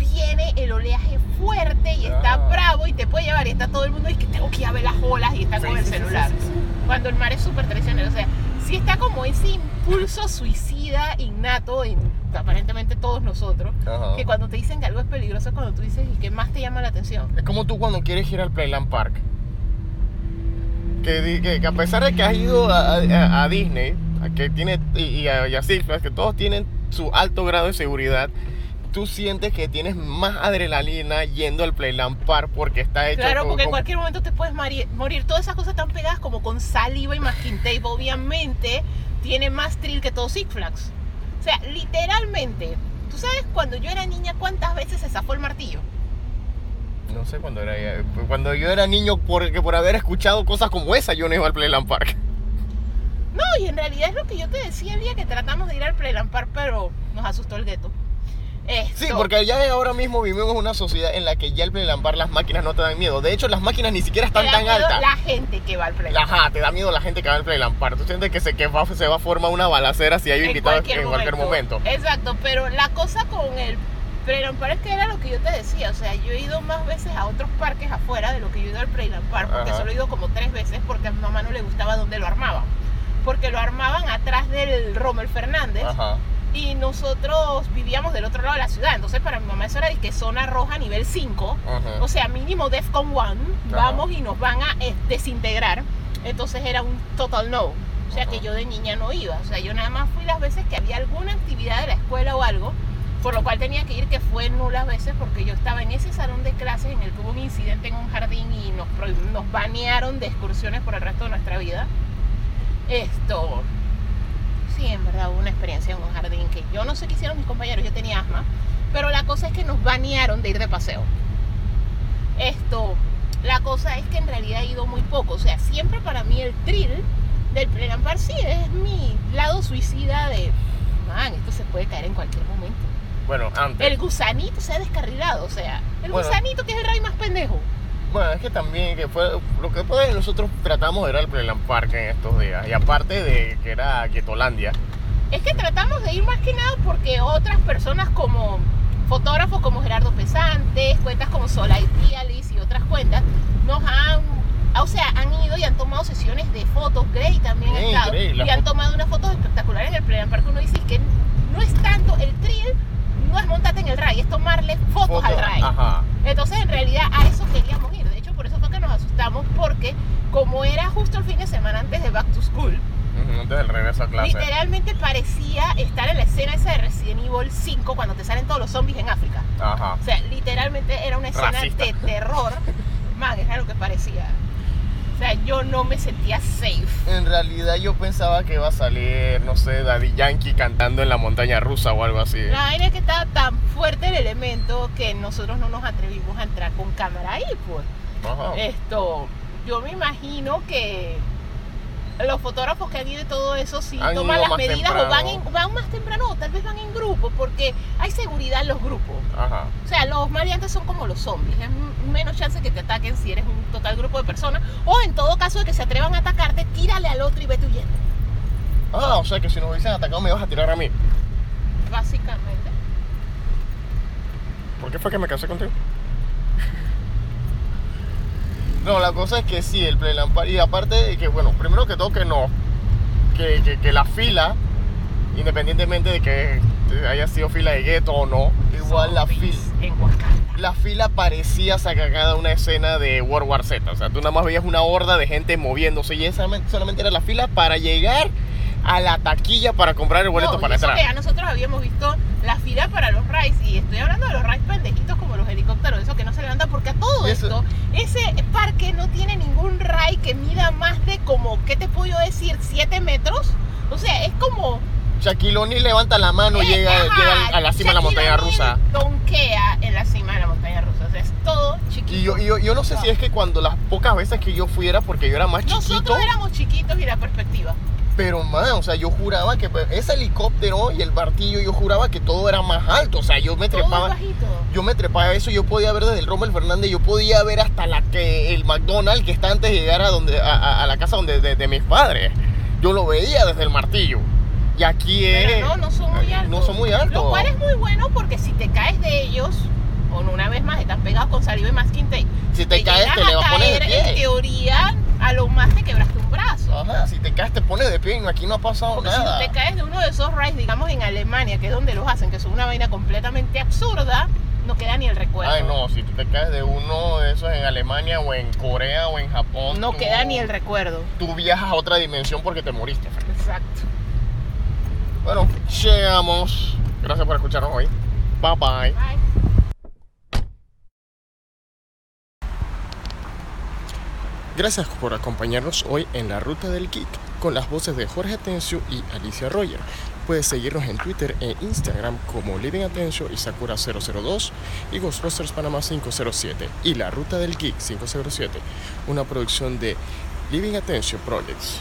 Viene el oleaje fuerte y está Ah. bravo y te puede llevar y está todo el mundo y que tengo que ir a ver las olas y está Sí, con el sí, celular. sí. Cuando el mar es súper traicionero. O sea, sí está como ese impulso suicida innato en aparentemente todos nosotros. Ajá. Que cuando te dicen que algo es peligroso es cuando tú dices y que más te llama la atención. Es como tú cuando quieres ir al Playland Park. Que, que- que a pesar de que has ido a, a- a Disney, que tiene, y, y a, y a Six Flags, que todos tienen su alto grado de seguridad, tú sientes que tienes más adrenalina yendo al Playland Park porque está hecho Claro, con- porque en con- cualquier momento te puedes morir. Todas esas cosas están pegadas como con saliva y masking tape. Obviamente tiene más thrill que todo Six Flags. O sea, literalmente, ¿tú sabes cuando yo era niña cuántas veces se zafó el martillo? No sé cuando era cuando yo era niño porque por haber escuchado cosas como esa yo no iba al Playland Park. No, y en realidad es lo que yo te decía el día que tratamos de ir al Playland Park, pero nos asustó el gueto. Sí, porque ya ahora mismo vivimos en una sociedad en la que ya el Playland Park las máquinas no te dan miedo. De hecho, las máquinas ni siquiera te están da tan miedo altas. La gente que va al Playland Ajá, te da miedo la gente que va al Playland Park. Tú sientes que se, que va, se va a formar una balacera si hay invitados en cualquier momento. Exacto, pero la cosa con el Playland Park es que era lo que yo te decía. O sea, yo he ido más veces a otros parques afuera de lo que yo he ido al Playland Park, porque Ajá. solo he ido como tres veces porque a mi mamá no le gustaba donde lo armaban. Porque lo armaban atrás del Rommel Fernández Ajá. Y nosotros vivíamos del otro lado de la ciudad. Entonces, para mi mamá eso era de que zona roja nivel 5. Ajá. O sea, mínimo DEFCON 1, vamos y nos van a eh, desintegrar. Entonces era un total no. O sea, Ajá. que yo de niña no iba. O sea, yo nada más fui las veces que había alguna actividad de la escuela o algo, por lo cual tenía que ir, que fue nulas veces, porque yo estaba en ese salón de clases en el que hubo un incidente en un jardín y nos, nos banearon de excursiones por el resto de nuestra vida. Esto. Sí, en verdad hubo una experiencia en un jardín que yo no sé qué hicieron mis compañeros, yo tenía asma, pero la cosa es que nos banearon de ir de paseo. Esto, la cosa es que en realidad he ido muy poco, o sea, siempre para mí el thrill del Playland Park sí es mi lado suicida de, man, esto se puede caer en cualquier momento. Bueno, antes. El gusanito se ha descarrilado, o sea, el Bueno. gusanito que es el rey más pendejo. Bueno, es que también que fue lo que fue nosotros tratamos era el Playland Park en estos días. Y aparte de que era Guetolandia. Es que tratamos de ir más que nada porque otras personas como fotógrafos como Gerardo Pesantes, cuentas como Solar Dialis y otras cuentas, nos han, o sea, han ido y han tomado sesiones de fotos. Grey también ha estado y han tomado unas fotos espectaculares en el Playland Park. Uno dice que no es tanto el thrill, no es montarte en el ray, es tomarle fotos al ray. Ajá. Entonces, en realidad, a eso queríamos ir. De hecho, por eso fue que nos asustamos, porque como era justo el fin de semana antes de Back to School, Antes del regreso a clase. literalmente parecía estar en la escena esa de Resident Evil 5 cuando te salen todos los zombies en África. Ajá. O sea, literalmente era una escena Racista. de terror. Man, era lo que parecía. O sea, yo no me sentía safe. En realidad yo pensaba que iba a salir, no sé, Daddy Yankee cantando en la montaña rusa o algo así. La vaina es que estaba tan fuerte el elemento que nosotros no nos atrevimos a entrar con cámara ahí, pues. Ajá. Esto, yo me imagino que los fotógrafos que han ido y todo eso sí Han toman las medidas o van, en- van más temprano o tal vez van en grupo porque hay seguridad en los grupos. Ajá. O sea, los maleantes son como los zombies. Es menos chance que te ataquen si eres un total grupo de personas. O en todo caso de que se atrevan a atacarte, tírale al otro y vete huyendo. Ah, o sea que si nos hubiesen atacado me vas a tirar a mí. Básicamente. ¿Por qué fue que me casé contigo? No, la cosa es que sí, el Park. Y aparte de que, bueno, primero que todo que no. Que, que, que la fila, independientemente de que haya sido fila de gueto o no, igual la fila. La fila parecía sacada una escena de World War Z. O sea, tú nada más veías una horda de gente moviéndose y esa solamente era la fila para llegar a la taquilla para comprar el boleto No, para entrar. que ya nosotros habíamos visto la fila para los rides y estoy hablando de los rides pendejitos como los helicópteros, eso que no se levantan porque a todo eso- esto, ese parque no tiene ningún ride que mida más de como, ¿qué te puedo decir? ¿7 metros? O sea, es como... Shaquille O'Neal levanta la mano y eh, llega, llega a la cima de la montaña rusa. Donkea en la cima de la montaña rusa, o sea, es todo chiquito. Y yo, y yo, yo no sé si es que cuando las pocas veces que yo fuera, porque yo era más chiquito, Nosotros éramos chiquitos y la perspectiva. Pero man, o sea, yo juraba que pues, ese helicóptero y el martillo, yo juraba que todo era más alto. O sea, yo me Todo trepaba. bajito. Yo me trepaba eso, yo podía ver desde el Rommel Fernández, yo podía ver hasta la que el McDonald's que está antes de llegar a donde a, a- a la casa donde de, de mis padres. Yo lo veía desde el martillo. Y aquí es. No, no son muy altos. No son muy altos. Lo cual es muy bueno porque si te caes de ellos, o una vez más están pegados con saliva y masking tape. Si te caes, te le vas a poner En teoría, a lo más te quebraste un brazo. Ajá, si te caes, te pones de pie. y Aquí no ha pasado Porque nada. si te caes de uno de esos rides, digamos en Alemania, que es donde los hacen, que son una vaina completamente absurda, no queda ni el recuerdo. Ay, no, si tú te caes de uno de esos en Alemania o en Corea o en Japón. No tú- queda ni el recuerdo. Tú viajas a otra dimensión porque te moriste. Exacto. Bueno, llegamos. Gracias por escucharnos hoy. Bye bye. Bye. Gracias por acompañarnos hoy en la Ruta del Geek con las voces de Jorge Atencio y Alicia Roger. Puedes seguirnos en Twitter e Instagram como Living Atencio y Sakura 002 y Ghostbusters Panamá 507 y la Ruta del Geek 507, una producción de Living Atencio Projects.